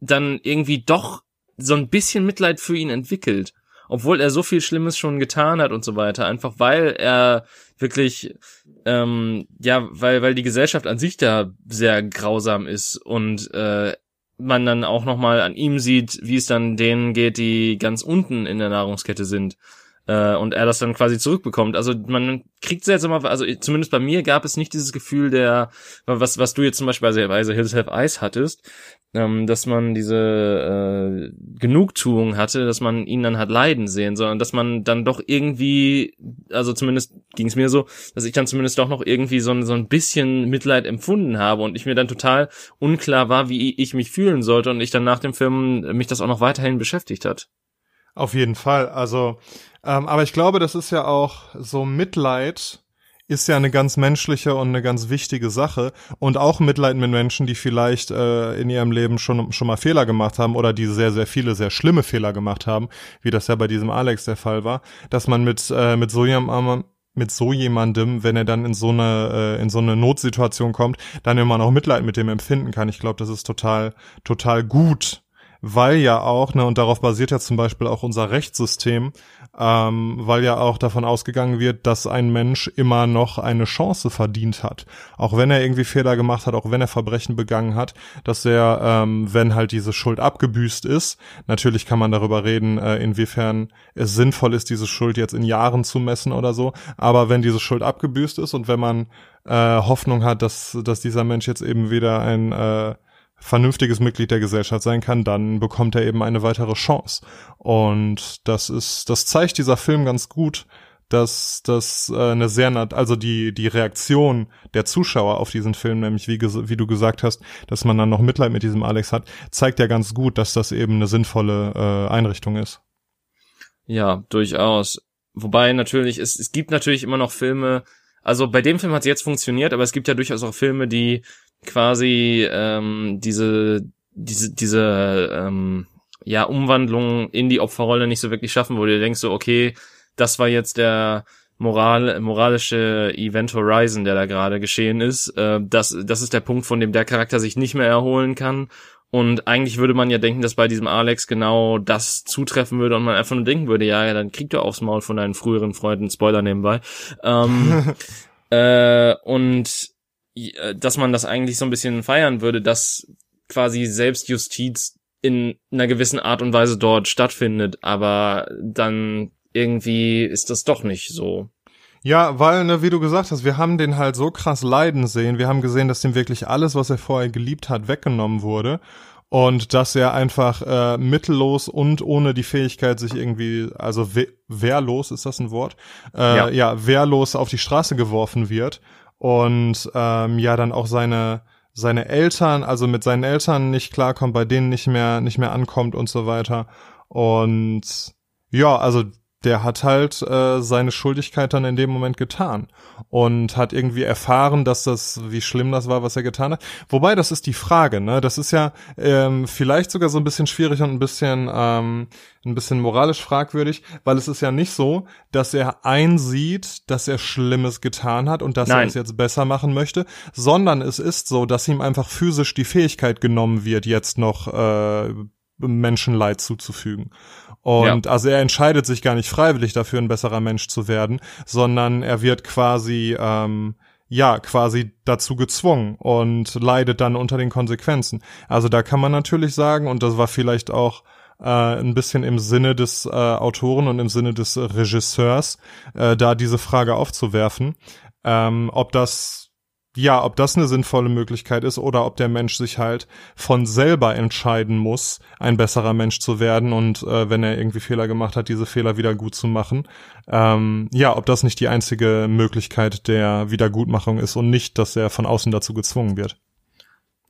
dann irgendwie doch so ein bisschen Mitleid für ihn entwickelt. Obwohl er so viel Schlimmes schon getan hat und so weiter. Einfach weil er wirklich, ähm, ja, weil, weil die Gesellschaft an sich da sehr grausam ist und äh, man dann auch nochmal an ihm sieht, wie es dann denen geht, die ganz unten in der Nahrungskette sind äh, und er das dann quasi zurückbekommt. Also man kriegt sehr immer, also zumindest bei mir gab es nicht dieses Gefühl der, was was du jetzt zum Beispiel bei, bei The Hills Have Ice hattest, ähm, dass man diese äh, Genugtuung hatte, dass man ihn dann hat leiden sehen, sondern dass man dann doch irgendwie, also zumindest ging es mir so, dass ich dann zumindest doch noch irgendwie so so ein bisschen Mitleid empfunden habe und ich mir dann total unklar war, wie ich mich fühlen sollte und ich dann nach dem Film mich das auch noch weiterhin beschäftigt hat. Auf jeden Fall. Also ähm, aber ich glaube, das ist ja auch so Mitleid ist ja eine ganz menschliche und eine ganz wichtige Sache und auch Mitleid mit Menschen, die vielleicht äh, in ihrem Leben schon schon mal Fehler gemacht haben oder die sehr sehr viele sehr schlimme Fehler gemacht haben, wie das ja bei diesem Alex der Fall war, dass man mit äh, mit so jemandem mit so jemandem, wenn er dann in so eine äh, in so eine Notsituation kommt, dann immer noch Mitleid mit dem empfinden kann. Ich glaube, das ist total total gut weil ja auch, ne, und darauf basiert ja zum Beispiel auch unser Rechtssystem, ähm, weil ja auch davon ausgegangen wird, dass ein Mensch immer noch eine Chance verdient hat. Auch wenn er irgendwie Fehler gemacht hat, auch wenn er Verbrechen begangen hat, dass er, ähm, wenn halt diese Schuld abgebüßt ist, natürlich kann man darüber reden, äh, inwiefern es sinnvoll ist, diese Schuld jetzt in Jahren zu messen oder so, aber wenn diese Schuld abgebüßt ist und wenn man äh, Hoffnung hat, dass, dass dieser Mensch jetzt eben wieder ein äh, vernünftiges Mitglied der Gesellschaft sein kann, dann bekommt er eben eine weitere Chance. Und das ist, das zeigt dieser Film ganz gut, dass das äh, eine sehr, also die die Reaktion der Zuschauer auf diesen Film, nämlich wie, wie du gesagt hast, dass man dann noch Mitleid mit diesem Alex hat, zeigt ja ganz gut, dass das eben eine sinnvolle äh, Einrichtung ist. Ja, durchaus. Wobei natürlich es es gibt natürlich immer noch Filme. Also bei dem Film hat es jetzt funktioniert, aber es gibt ja durchaus auch Filme, die quasi ähm, diese diese diese ähm, ja Umwandlung in die Opferrolle nicht so wirklich schaffen, wo du denkst so okay, das war jetzt der moral moralische Event Horizon, der da gerade geschehen ist. Äh, das das ist der Punkt, von dem der Charakter sich nicht mehr erholen kann. Und eigentlich würde man ja denken, dass bei diesem Alex genau das zutreffen würde und man einfach nur denken würde, ja, ja dann kriegt er aufs Maul von deinen früheren Freunden, Spoiler nebenbei. Ähm, äh, und dass man das eigentlich so ein bisschen feiern würde, dass quasi Selbstjustiz in einer gewissen Art und Weise dort stattfindet, aber dann irgendwie ist das doch nicht so. Ja, weil, ne, wie du gesagt hast, wir haben den halt so krass leiden sehen. Wir haben gesehen, dass dem wirklich alles, was er vorher geliebt hat, weggenommen wurde. Und dass er einfach äh, mittellos und ohne die Fähigkeit, sich irgendwie, also we wehrlos, ist das ein Wort? Äh, ja. ja, wehrlos auf die Straße geworfen wird und ähm, ja dann auch seine seine Eltern, also mit seinen Eltern nicht klarkommt, bei denen nicht mehr nicht mehr ankommt und so weiter. Und ja, also der hat halt äh, seine Schuldigkeit dann in dem Moment getan und hat irgendwie erfahren, dass das, wie schlimm das war, was er getan hat. Wobei, das ist die Frage, ne? Das ist ja ähm, vielleicht sogar so ein bisschen schwierig und ein bisschen, ähm, ein bisschen moralisch fragwürdig, weil es ist ja nicht so, dass er einsieht, dass er Schlimmes getan hat und dass Nein. er es jetzt besser machen möchte, sondern es ist so, dass ihm einfach physisch die Fähigkeit genommen wird, jetzt noch äh, Menschenleid zuzufügen. Und ja. also er entscheidet sich gar nicht freiwillig dafür, ein besserer Mensch zu werden, sondern er wird quasi, ähm, ja, quasi dazu gezwungen und leidet dann unter den Konsequenzen. Also da kann man natürlich sagen, und das war vielleicht auch äh, ein bisschen im Sinne des äh, Autoren und im Sinne des Regisseurs, äh, da diese Frage aufzuwerfen, ähm, ob das ja, ob das eine sinnvolle Möglichkeit ist oder ob der Mensch sich halt von selber entscheiden muss, ein besserer Mensch zu werden und äh, wenn er irgendwie Fehler gemacht hat, diese Fehler wieder gut zu machen. Ähm, ja, ob das nicht die einzige Möglichkeit der Wiedergutmachung ist und nicht, dass er von außen dazu gezwungen wird.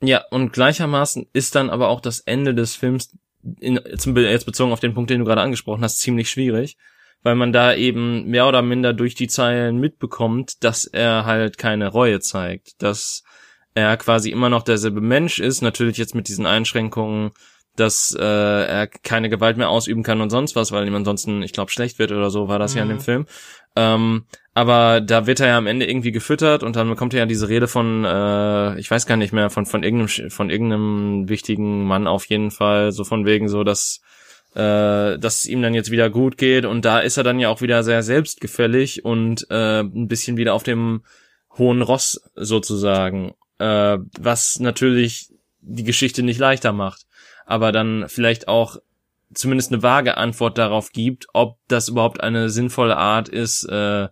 Ja, und gleichermaßen ist dann aber auch das Ende des Films, in, jetzt bezogen auf den Punkt, den du gerade angesprochen hast, ziemlich schwierig weil man da eben mehr oder minder durch die Zeilen mitbekommt, dass er halt keine Reue zeigt, dass er quasi immer noch derselbe Mensch ist, natürlich jetzt mit diesen Einschränkungen, dass äh, er keine Gewalt mehr ausüben kann und sonst was, weil ihm ansonsten, ich glaube, schlecht wird oder so, war das mhm. ja in dem mhm. Film. Ähm, aber da wird er ja am Ende irgendwie gefüttert und dann bekommt er ja diese Rede von, äh, ich weiß gar nicht mehr, von von irgendeinem von irgendeinem wichtigen Mann auf jeden Fall, so von wegen so, dass äh, dass es ihm dann jetzt wieder gut geht. Und da ist er dann ja auch wieder sehr selbstgefällig und äh, ein bisschen wieder auf dem hohen Ross sozusagen, äh, was natürlich die Geschichte nicht leichter macht, aber dann vielleicht auch zumindest eine vage Antwort darauf gibt, ob das überhaupt eine sinnvolle Art ist äh,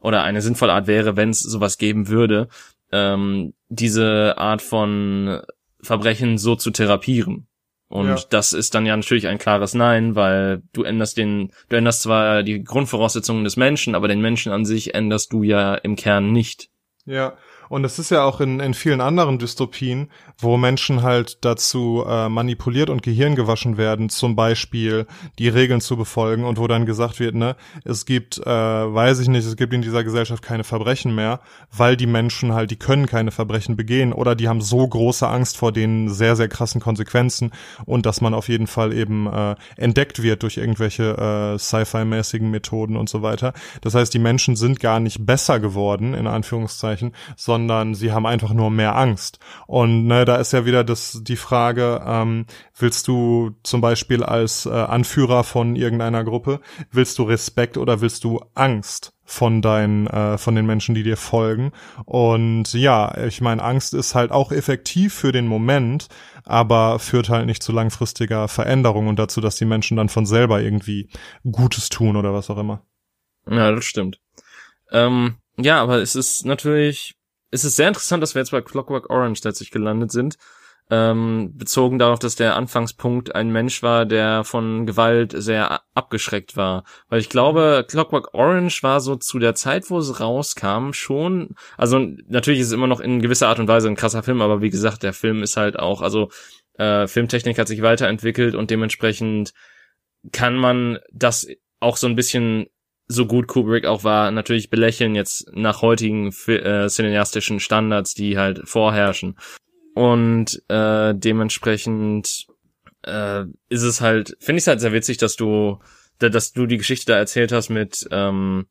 oder eine sinnvolle Art wäre, wenn es sowas geben würde, ähm, diese Art von Verbrechen so zu therapieren. Und ja. das ist dann ja natürlich ein klares Nein, weil du änderst den, du änderst zwar die Grundvoraussetzungen des Menschen, aber den Menschen an sich änderst du ja im Kern nicht. Ja, und es ist ja auch in, in vielen anderen Dystopien, wo Menschen halt dazu äh, manipuliert und Gehirn gewaschen werden, zum Beispiel die Regeln zu befolgen und wo dann gesagt wird, ne, es gibt, äh, weiß ich nicht, es gibt in dieser Gesellschaft keine Verbrechen mehr, weil die Menschen halt, die können keine Verbrechen begehen oder die haben so große Angst vor den sehr, sehr krassen Konsequenzen und dass man auf jeden Fall eben äh, entdeckt wird durch irgendwelche äh, Sci-Fi-mäßigen Methoden und so weiter. Das heißt, die Menschen sind gar nicht besser geworden, in Anführungszeichen, sondern sondern sie haben einfach nur mehr Angst. Und ne, da ist ja wieder das die Frage, ähm, willst du zum Beispiel als äh, Anführer von irgendeiner Gruppe, willst du Respekt oder willst du Angst? von deinen, äh, von den Menschen, die dir folgen. Und ja, ich meine, Angst ist halt auch effektiv für den Moment, aber führt halt nicht zu langfristiger Veränderung und dazu, dass die Menschen dann von selber irgendwie Gutes tun oder was auch immer. Ja, das stimmt. Ähm, ja, aber es ist natürlich es ist sehr interessant, dass wir jetzt bei Clockwork Orange letztlich gelandet sind. Ähm, bezogen darauf, dass der Anfangspunkt ein Mensch war, der von Gewalt sehr abgeschreckt war. Weil ich glaube, Clockwork Orange war so zu der Zeit, wo es rauskam, schon, also natürlich ist es immer noch in gewisser Art und Weise ein krasser Film, aber wie gesagt, der Film ist halt auch, also äh, Filmtechnik hat sich weiterentwickelt und dementsprechend kann man das auch so ein bisschen so gut Kubrick auch war, natürlich belächeln jetzt nach heutigen äh, cineastischen Standards, die halt vorherrschen. Und äh, dementsprechend äh, ist es halt, finde ich es halt sehr witzig, dass du, dass du die Geschichte da erzählt hast mit ähm,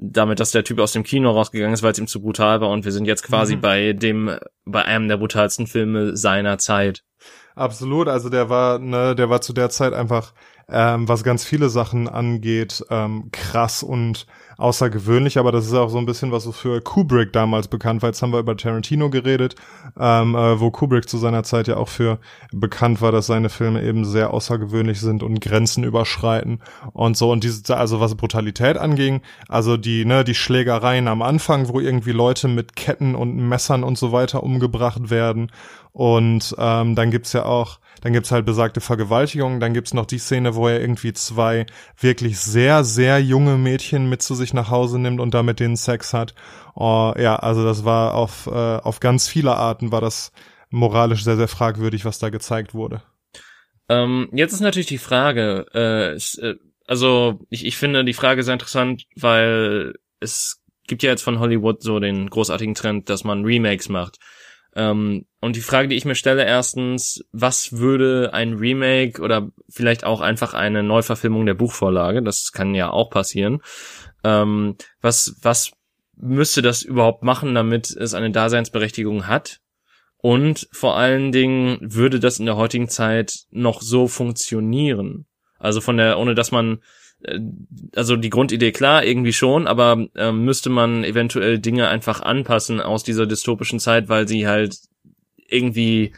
damit, dass der Typ aus dem Kino rausgegangen ist, weil es ihm zu brutal war und wir sind jetzt quasi mhm. bei dem, bei einem der brutalsten Filme seiner Zeit. Absolut, also der war, ne, der war zu der Zeit einfach ähm, was ganz viele Sachen angeht, ähm, krass und außergewöhnlich, aber das ist auch so ein bisschen was so für Kubrick damals bekannt war. Jetzt haben wir über Tarantino geredet, ähm, äh, wo Kubrick zu seiner Zeit ja auch für bekannt war, dass seine Filme eben sehr außergewöhnlich sind und Grenzen überschreiten und so. Und diese, also was Brutalität anging, also die, ne, die Schlägereien am Anfang, wo irgendwie Leute mit Ketten und Messern und so weiter umgebracht werden. Und ähm, dann gibt's ja auch dann gibt's halt besagte Vergewaltigung, dann gibt's noch die Szene, wo er irgendwie zwei wirklich sehr, sehr junge Mädchen mit zu sich nach Hause nimmt und damit denen Sex hat. Oh, ja, also das war auf, äh, auf ganz viele Arten war das moralisch sehr, sehr fragwürdig, was da gezeigt wurde. Ähm, jetzt ist natürlich die Frage, äh, äh, also ich, ich finde die Frage sehr interessant, weil es gibt ja jetzt von Hollywood so den großartigen Trend, dass man Remakes macht. Ähm, und die Frage, die ich mir stelle, erstens, was würde ein Remake oder vielleicht auch einfach eine Neuverfilmung der Buchvorlage, das kann ja auch passieren, ähm, was, was müsste das überhaupt machen, damit es eine Daseinsberechtigung hat? Und vor allen Dingen würde das in der heutigen Zeit noch so funktionieren? Also von der, ohne dass man also die Grundidee klar, irgendwie schon, aber ähm, müsste man eventuell Dinge einfach anpassen aus dieser dystopischen Zeit, weil sie halt irgendwie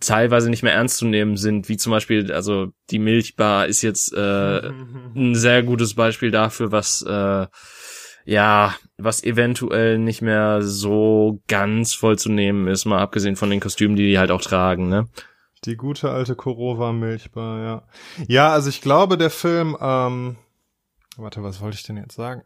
teilweise nicht mehr ernst zu nehmen sind, wie zum Beispiel, also die Milchbar ist jetzt äh, ein sehr gutes Beispiel dafür, was äh, ja, was eventuell nicht mehr so ganz voll zu nehmen ist, mal abgesehen von den Kostümen, die die halt auch tragen, ne? Die gute alte Korova Milchbar, ja. Ja, also ich glaube, der Film, ähm, warte, was wollte ich denn jetzt sagen?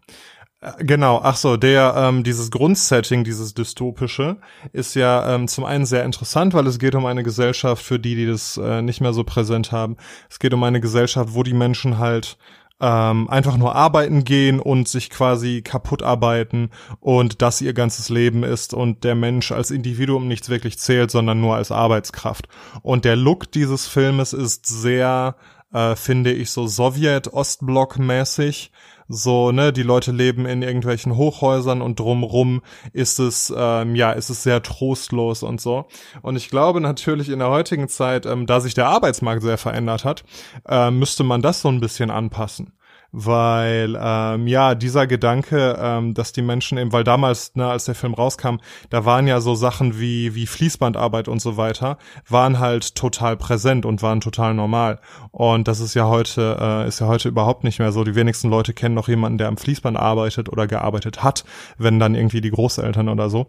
Äh, genau, ach so, der, ähm, dieses Grundsetting, dieses dystopische, ist ja ähm, zum einen sehr interessant, weil es geht um eine Gesellschaft, für die, die das äh, nicht mehr so präsent haben. Es geht um eine Gesellschaft, wo die Menschen halt ähm, einfach nur arbeiten gehen und sich quasi kaputt arbeiten und das ihr ganzes Leben ist und der Mensch als Individuum nichts wirklich zählt, sondern nur als Arbeitskraft. Und der Look dieses Filmes ist sehr, äh, finde ich, so Sowjet-Ostblock-mäßig so, ne, die Leute leben in irgendwelchen Hochhäusern und drumrum ist es, ähm, ja, ist es sehr trostlos und so. Und ich glaube natürlich in der heutigen Zeit, ähm, da sich der Arbeitsmarkt sehr verändert hat, äh, müsste man das so ein bisschen anpassen weil ähm, ja dieser Gedanke, ähm, dass die Menschen eben, weil damals, ne, als der Film rauskam, da waren ja so Sachen wie wie Fließbandarbeit und so weiter, waren halt total präsent und waren total normal. Und das ist ja heute äh, ist ja heute überhaupt nicht mehr so. Die wenigsten Leute kennen noch jemanden, der am Fließband arbeitet oder gearbeitet hat, wenn dann irgendwie die Großeltern oder so.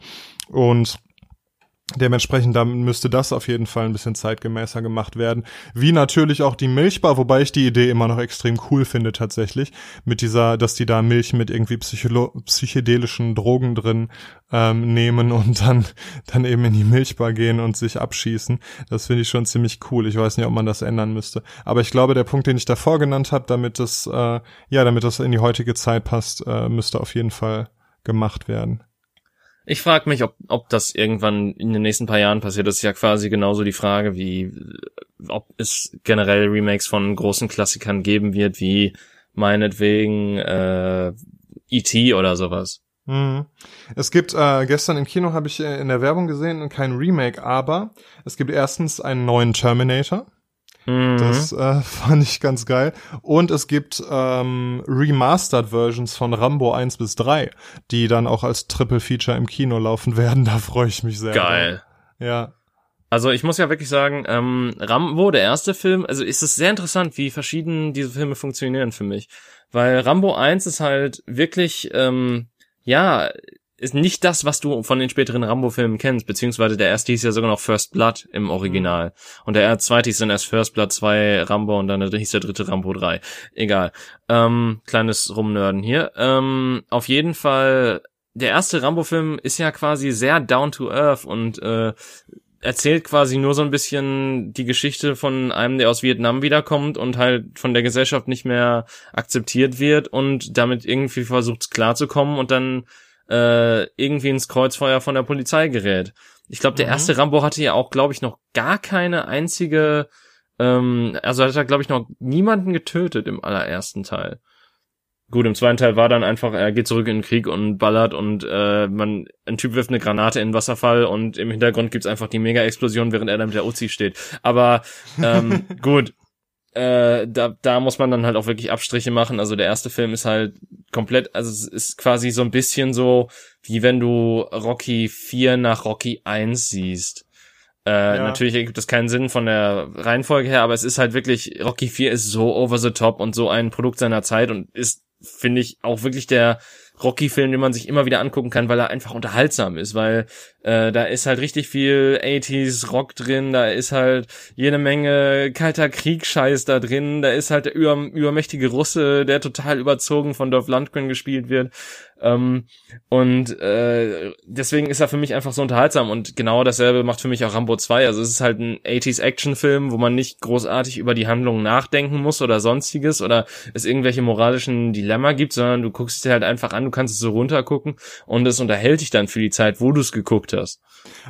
Und Dementsprechend dann müsste das auf jeden Fall ein bisschen zeitgemäßer gemacht werden. Wie natürlich auch die Milchbar, wobei ich die Idee immer noch extrem cool finde tatsächlich. Mit dieser, dass die da Milch mit irgendwie psycholo psychedelischen Drogen drin ähm, nehmen und dann, dann eben in die Milchbar gehen und sich abschießen. Das finde ich schon ziemlich cool. Ich weiß nicht, ob man das ändern müsste. Aber ich glaube, der Punkt, den ich davor genannt habe, damit das, äh, ja, damit das in die heutige Zeit passt, äh, müsste auf jeden Fall gemacht werden. Ich frage mich, ob, ob das irgendwann in den nächsten paar Jahren passiert. Das ist ja quasi genauso die Frage, wie ob es generell Remakes von großen Klassikern geben wird, wie meinetwegen äh, E.T. oder sowas. Mhm. Es gibt, äh, gestern im Kino habe ich äh, in der Werbung gesehen, kein Remake, aber es gibt erstens einen neuen Terminator. Mhm. Das äh, fand ich ganz geil. Und es gibt ähm, Remastered Versions von Rambo 1 bis 3, die dann auch als Triple Feature im Kino laufen werden. Da freue ich mich sehr. Geil. Drauf. Ja. Also ich muss ja wirklich sagen, ähm, Rambo, der erste Film, also ist es sehr interessant, wie verschieden diese Filme funktionieren für mich. Weil Rambo 1 ist halt wirklich, ähm, ja, ist nicht das, was du von den späteren Rambo-Filmen kennst, beziehungsweise der erste hieß ja sogar noch First Blood im Original. Mhm. Und der zweite hieß dann erst First Blood 2 Rambo und dann hieß der dritte Rambo 3. Egal. Ähm, kleines Rumnörden hier. Ähm, auf jeden Fall, der erste Rambo-Film ist ja quasi sehr down to earth und äh, erzählt quasi nur so ein bisschen die Geschichte von einem, der aus Vietnam wiederkommt und halt von der Gesellschaft nicht mehr akzeptiert wird und damit irgendwie versucht klarzukommen und dann äh, irgendwie ins Kreuzfeuer von der Polizei gerät. Ich glaube, der mhm. erste Rambo hatte ja auch, glaube ich, noch gar keine einzige, ähm, also hat er, glaube ich, noch niemanden getötet im allerersten Teil. Gut, im zweiten Teil war dann einfach, er geht zurück in den Krieg und ballert und äh, man, ein Typ wirft eine Granate in den Wasserfall und im Hintergrund gibt's einfach die Mega-Explosion, während er da mit der Uzi steht. Aber ähm, gut, äh, da, da muss man dann halt auch wirklich Abstriche machen. Also der erste Film ist halt komplett, also es ist quasi so ein bisschen so, wie wenn du Rocky 4 nach Rocky 1 siehst. Äh, ja. Natürlich ergibt das keinen Sinn von der Reihenfolge her, aber es ist halt wirklich, Rocky 4 ist so over the top und so ein Produkt seiner Zeit und ist, finde ich, auch wirklich der Rocky-Film, den man sich immer wieder angucken kann, weil er einfach unterhaltsam ist, weil äh, da ist halt richtig viel 80s Rock drin, da ist halt jede Menge kalter Kriegsscheiß da drin, da ist halt der über, übermächtige Russe, der total überzogen von Dolph Lundgren gespielt wird. Ähm, und äh, deswegen ist er für mich einfach so unterhaltsam und genau dasselbe macht für mich auch Rambo 2. Also es ist halt ein 80s Actionfilm, wo man nicht großartig über die Handlung nachdenken muss oder sonstiges oder es irgendwelche moralischen Dilemma gibt, sondern du guckst dir halt einfach an, du kannst es so runtergucken und es unterhält dich dann für die Zeit, wo du es geguckt hast.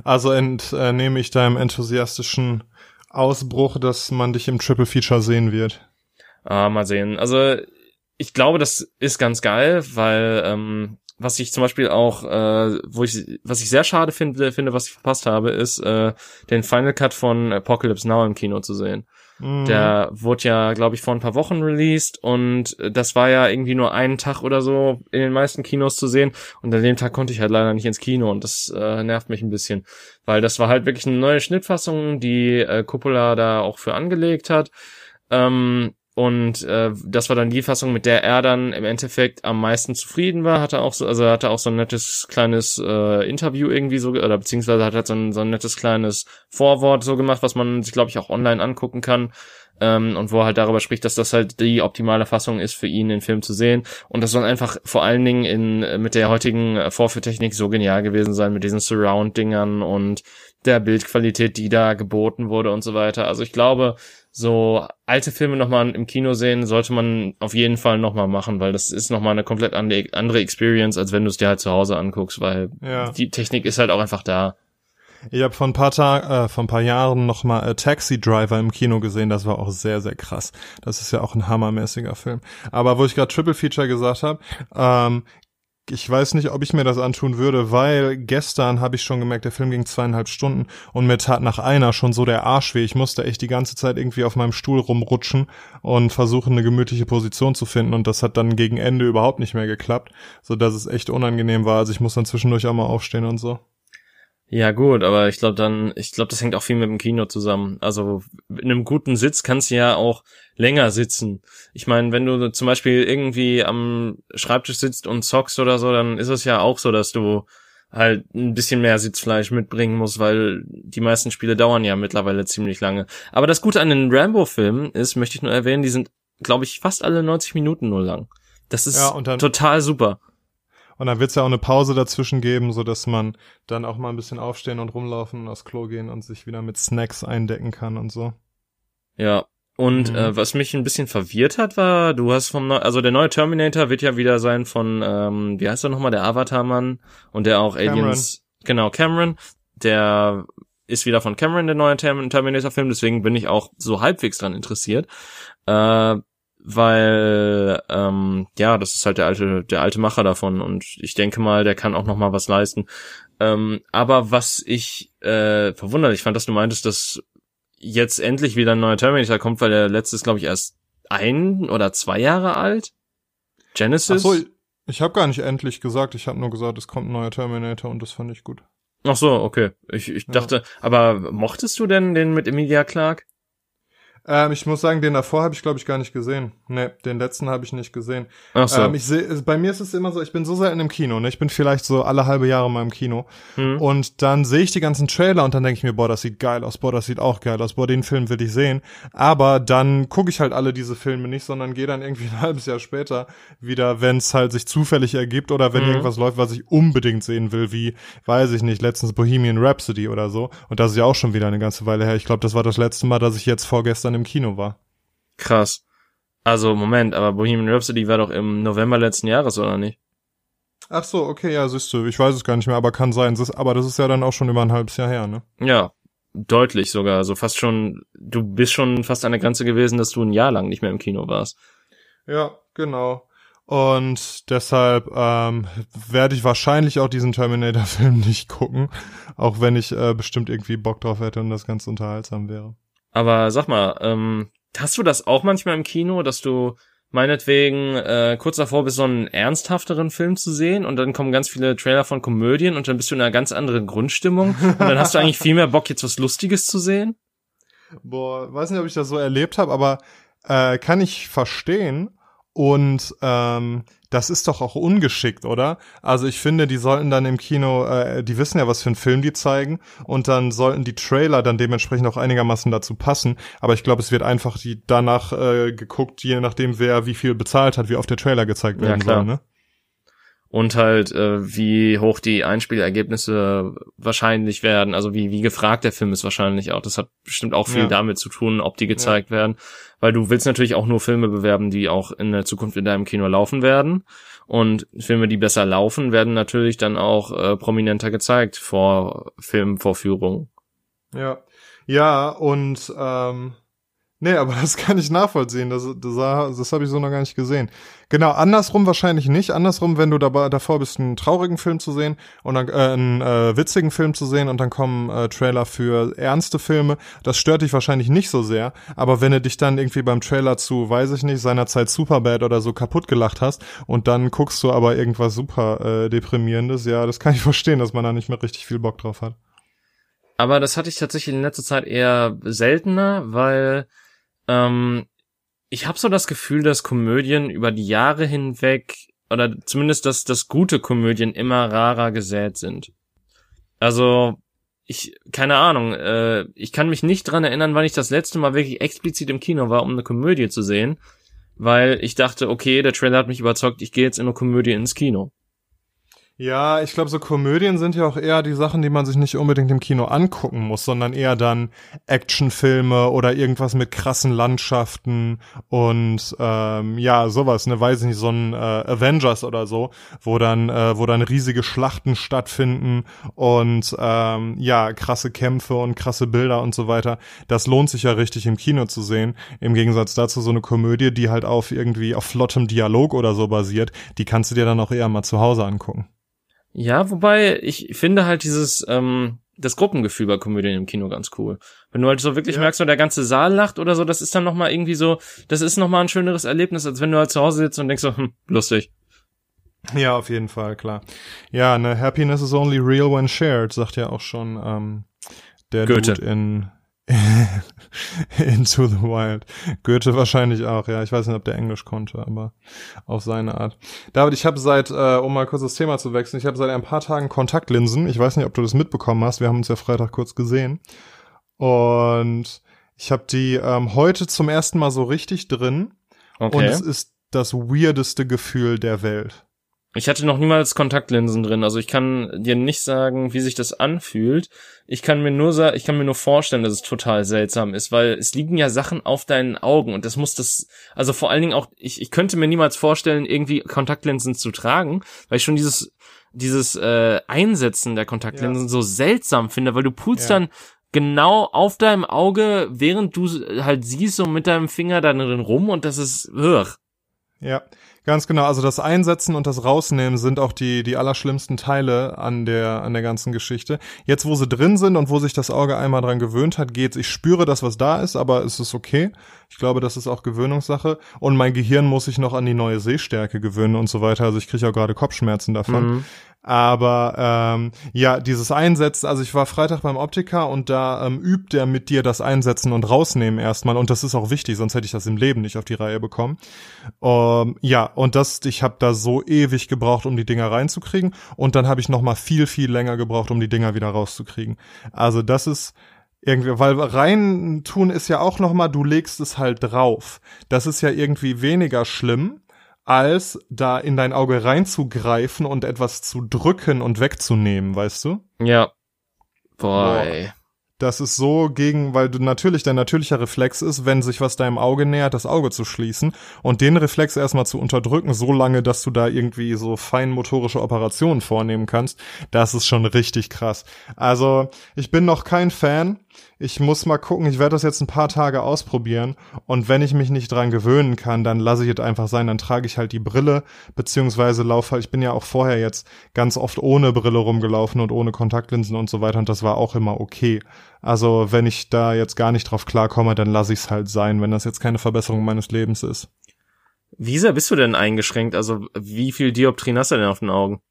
Also entnehme ich deinem enthusiastischen Ausbruch, dass man dich im Triple Feature sehen wird. Ah, mal sehen. Also ich glaube, das ist ganz geil, weil ähm, was ich zum Beispiel auch, äh, wo ich, was ich sehr schade finde, finde, was ich verpasst habe, ist äh, den Final Cut von Apocalypse Now im Kino zu sehen. Mhm. Der wurde ja, glaube ich, vor ein paar Wochen released und das war ja irgendwie nur einen Tag oder so in den meisten Kinos zu sehen und an dem Tag konnte ich halt leider nicht ins Kino und das äh, nervt mich ein bisschen, weil das war halt wirklich eine neue Schnittfassung, die äh, Coppola da auch für angelegt hat. Ähm, und äh, das war dann die Fassung, mit der er dann im Endeffekt am meisten zufrieden war. Hatte auch so, also hatte auch so ein nettes kleines äh, Interview irgendwie so, oder beziehungsweise hat er so ein, so ein nettes kleines Vorwort so gemacht, was man sich, glaube ich, auch online angucken kann. Ähm, und wo er halt darüber spricht, dass das halt die optimale Fassung ist für ihn, den Film zu sehen. Und das soll einfach vor allen Dingen in mit der heutigen Vorführtechnik so genial gewesen sein, mit diesen Surround-Dingern und der Bildqualität, die da geboten wurde und so weiter. Also ich glaube, so alte Filme nochmal im Kino sehen, sollte man auf jeden Fall nochmal machen, weil das ist nochmal eine komplett andere Experience, als wenn du es dir halt zu Hause anguckst, weil ja. die Technik ist halt auch einfach da. Ich habe vor ein paar Tagen, äh, vor ein paar Jahren nochmal äh, Taxi Driver im Kino gesehen. Das war auch sehr, sehr krass. Das ist ja auch ein hammermäßiger Film. Aber wo ich gerade Triple Feature gesagt habe, ähm, ich weiß nicht, ob ich mir das antun würde, weil gestern habe ich schon gemerkt, der Film ging zweieinhalb Stunden und mir tat nach einer schon so der Arsch weh. Ich musste echt die ganze Zeit irgendwie auf meinem Stuhl rumrutschen und versuchen, eine gemütliche Position zu finden und das hat dann gegen Ende überhaupt nicht mehr geklappt, so dass es echt unangenehm war. Also ich muss dann zwischendurch auch mal aufstehen und so. Ja gut, aber ich glaube dann, ich glaube, das hängt auch viel mit dem Kino zusammen. Also in einem guten Sitz kannst du ja auch länger sitzen. Ich meine, wenn du zum Beispiel irgendwie am Schreibtisch sitzt und zockst oder so, dann ist es ja auch so, dass du halt ein bisschen mehr Sitzfleisch mitbringen musst, weil die meisten Spiele dauern ja mittlerweile ziemlich lange. Aber das Gute an den Rambo-Filmen ist, möchte ich nur erwähnen, die sind, glaube ich, fast alle 90 Minuten nur lang. Das ist ja, total super. Und dann wird es ja auch eine Pause dazwischen geben, so dass man dann auch mal ein bisschen aufstehen und rumlaufen und aufs Klo gehen und sich wieder mit Snacks eindecken kann und so. Ja. Und mhm. äh, was mich ein bisschen verwirrt hat, war, du hast vom, Neu also der neue Terminator wird ja wieder sein von, ähm, wie heißt er nochmal, der Avatar-Mann und der auch Cameron. Aliens, genau, Cameron, der ist wieder von Cameron, der neue Terminator-Film, deswegen bin ich auch so halbwegs dran interessiert. Äh, weil ähm, ja, das ist halt der alte der alte Macher davon und ich denke mal, der kann auch noch mal was leisten. Ähm, aber was ich äh, verwunderlich fand, dass du meintest, dass jetzt endlich wieder ein neuer Terminator kommt, weil der letzte ist glaube ich erst ein oder zwei Jahre alt. Genesis. Ach so, ich habe gar nicht endlich gesagt, ich habe nur gesagt, es kommt ein neuer Terminator und das fand ich gut. Ach so, okay. Ich, ich dachte, ja. aber mochtest du denn den mit Emilia Clark? Ähm, ich muss sagen, den davor habe ich, glaube ich, gar nicht gesehen. Nee, den letzten habe ich nicht gesehen. Ach so. Ähm, ich seh, bei mir ist es immer so, ich bin so selten im Kino, ne? Ich bin vielleicht so alle halbe Jahre mal im Kino. Hm. Und dann sehe ich die ganzen Trailer und dann denke ich mir, boah, das sieht geil aus, boah, das sieht auch geil aus, boah, den Film will ich sehen. Aber dann gucke ich halt alle diese Filme nicht, sondern gehe dann irgendwie ein halbes Jahr später wieder, wenn es halt sich zufällig ergibt oder wenn hm. irgendwas läuft, was ich unbedingt sehen will, wie, weiß ich nicht, letztens Bohemian Rhapsody oder so. Und das ist ja auch schon wieder eine ganze Weile her. Ich glaube, das war das letzte Mal, dass ich jetzt vorgestern im Kino war. Krass. Also, Moment, aber Bohemian Rhapsody war doch im November letzten Jahres, oder nicht? Ach so, okay, ja, siehst du, ich weiß es gar nicht mehr, aber kann sein. aber das ist ja dann auch schon über ein halbes Jahr her, ne? Ja, deutlich sogar. Also fast schon, du bist schon fast an der Grenze gewesen, dass du ein Jahr lang nicht mehr im Kino warst. Ja, genau. Und deshalb ähm, werde ich wahrscheinlich auch diesen Terminator-Film nicht gucken, auch wenn ich äh, bestimmt irgendwie Bock drauf hätte und das ganz unterhaltsam wäre. Aber sag mal, ähm, hast du das auch manchmal im Kino, dass du meinetwegen äh, kurz davor bist, so einen ernsthafteren Film zu sehen und dann kommen ganz viele Trailer von Komödien und dann bist du in einer ganz anderen Grundstimmung und dann hast du eigentlich viel mehr Bock, jetzt was Lustiges zu sehen? Boah, weiß nicht, ob ich das so erlebt habe, aber äh, kann ich verstehen. Und ähm, das ist doch auch ungeschickt, oder? Also ich finde, die sollten dann im Kino, äh, die wissen ja, was für einen Film die zeigen, und dann sollten die Trailer dann dementsprechend auch einigermaßen dazu passen. Aber ich glaube, es wird einfach die danach äh, geguckt, je nachdem, wer wie viel bezahlt hat, wie oft der Trailer gezeigt werden ja, soll, ne? und halt äh, wie hoch die Einspielergebnisse wahrscheinlich werden, also wie wie gefragt der Film ist wahrscheinlich auch. Das hat bestimmt auch viel ja. damit zu tun, ob die gezeigt ja. werden, weil du willst natürlich auch nur Filme bewerben, die auch in der Zukunft in deinem Kino laufen werden und Filme, die besser laufen, werden natürlich dann auch äh, prominenter gezeigt vor Filmvorführungen. Ja, ja und ähm Nee, aber das kann ich nachvollziehen. Das, das, das habe ich so noch gar nicht gesehen. Genau, andersrum wahrscheinlich nicht. Andersrum, wenn du dabei, davor bist, einen traurigen Film zu sehen und dann äh, einen äh, witzigen Film zu sehen und dann kommen äh, Trailer für ernste Filme, das stört dich wahrscheinlich nicht so sehr. Aber wenn du dich dann irgendwie beim Trailer zu, weiß ich nicht, seinerzeit Superbad oder so kaputt gelacht hast und dann guckst du aber irgendwas super äh, deprimierendes, ja, das kann ich verstehen, dass man da nicht mehr richtig viel Bock drauf hat. Aber das hatte ich tatsächlich in letzter Zeit eher seltener, weil ähm, ich habe so das Gefühl, dass Komödien über die Jahre hinweg oder zumindest, dass, dass gute Komödien immer rarer gesät sind. Also, ich, keine Ahnung, äh, ich kann mich nicht dran erinnern, wann ich das letzte Mal wirklich explizit im Kino war, um eine Komödie zu sehen, weil ich dachte, okay, der Trailer hat mich überzeugt, ich gehe jetzt in eine Komödie ins Kino. Ja, ich glaube, so Komödien sind ja auch eher die Sachen, die man sich nicht unbedingt im Kino angucken muss, sondern eher dann Actionfilme oder irgendwas mit krassen Landschaften und ähm, ja, sowas, ne, weiß ich nicht, so ein äh, Avengers oder so, wo dann, äh, wo dann riesige Schlachten stattfinden und ähm, ja, krasse Kämpfe und krasse Bilder und so weiter. Das lohnt sich ja richtig im Kino zu sehen. Im Gegensatz dazu so eine Komödie, die halt auf irgendwie auf flottem Dialog oder so basiert, die kannst du dir dann auch eher mal zu Hause angucken. Ja, wobei ich finde halt dieses ähm, das Gruppengefühl bei Komödien im Kino ganz cool. Wenn du halt so wirklich ja. merkst, so der ganze Saal lacht oder so, das ist dann noch mal irgendwie so, das ist noch mal ein schöneres Erlebnis, als wenn du halt zu Hause sitzt und denkst so, hm, lustig. Ja, auf jeden Fall, klar. Ja, ne, Happiness is only real when shared, sagt ja auch schon ähm, der Goethe. Dude in Into the Wild. Goethe wahrscheinlich auch, ja. Ich weiß nicht, ob der Englisch konnte, aber auf seine Art. David, ich habe seit, äh, um mal kurz das Thema zu wechseln, ich habe seit ein paar Tagen Kontaktlinsen. Ich weiß nicht, ob du das mitbekommen hast. Wir haben uns ja Freitag kurz gesehen. Und ich habe die ähm, heute zum ersten Mal so richtig drin. Okay. Und es ist das weirdeste Gefühl der Welt. Ich hatte noch niemals Kontaktlinsen drin, also ich kann dir nicht sagen, wie sich das anfühlt. Ich kann mir nur sagen, ich kann mir nur vorstellen, dass es total seltsam ist, weil es liegen ja Sachen auf deinen Augen und das muss das, also vor allen Dingen auch, ich, ich könnte mir niemals vorstellen, irgendwie Kontaktlinsen zu tragen, weil ich schon dieses, dieses äh, Einsetzen der Kontaktlinsen ja. so seltsam finde, weil du pulst ja. dann genau auf deinem Auge, während du halt siehst, so mit deinem Finger da drin rum und das ist, ugh. Ja, Ganz genau, also das Einsetzen und das Rausnehmen sind auch die, die allerschlimmsten Teile an der, an der ganzen Geschichte. Jetzt, wo sie drin sind und wo sich das Auge einmal dran gewöhnt hat, geht's. Ich spüre das, was da ist, aber es ist okay. Ich glaube, das ist auch Gewöhnungssache. Und mein Gehirn muss sich noch an die neue Sehstärke gewöhnen und so weiter. Also ich kriege auch gerade Kopfschmerzen davon. Mhm. Aber ähm, ja, dieses Einsetzen, also ich war Freitag beim Optiker und da ähm, übt er mit dir das Einsetzen und Rausnehmen erstmal und das ist auch wichtig, sonst hätte ich das im Leben nicht auf die Reihe bekommen. Ähm, ja, und das, ich habe da so ewig gebraucht, um die Dinger reinzukriegen und dann habe ich noch mal viel, viel länger gebraucht, um die Dinger wieder rauszukriegen. Also das ist irgendwie, weil rein tun ist ja auch noch mal, du legst es halt drauf. Das ist ja irgendwie weniger schlimm als da in dein Auge reinzugreifen und etwas zu drücken und wegzunehmen, weißt du? Ja. Boah, Boah. Das ist so gegen, weil du natürlich dein natürlicher Reflex ist, wenn sich was deinem Auge nähert, das Auge zu schließen und den Reflex erstmal zu unterdrücken, so lange, dass du da irgendwie so feinmotorische Operationen vornehmen kannst, das ist schon richtig krass. Also, ich bin noch kein Fan ich muss mal gucken, ich werde das jetzt ein paar Tage ausprobieren und wenn ich mich nicht dran gewöhnen kann, dann lasse ich es einfach sein, dann trage ich halt die Brille, beziehungsweise laufe halt, ich bin ja auch vorher jetzt ganz oft ohne Brille rumgelaufen und ohne Kontaktlinsen und so weiter und das war auch immer okay. Also wenn ich da jetzt gar nicht drauf klarkomme, dann lasse ich es halt sein, wenn das jetzt keine Verbesserung meines Lebens ist. Wie sehr bist du denn eingeschränkt? Also wie viel Dioptrien hast du denn auf den Augen?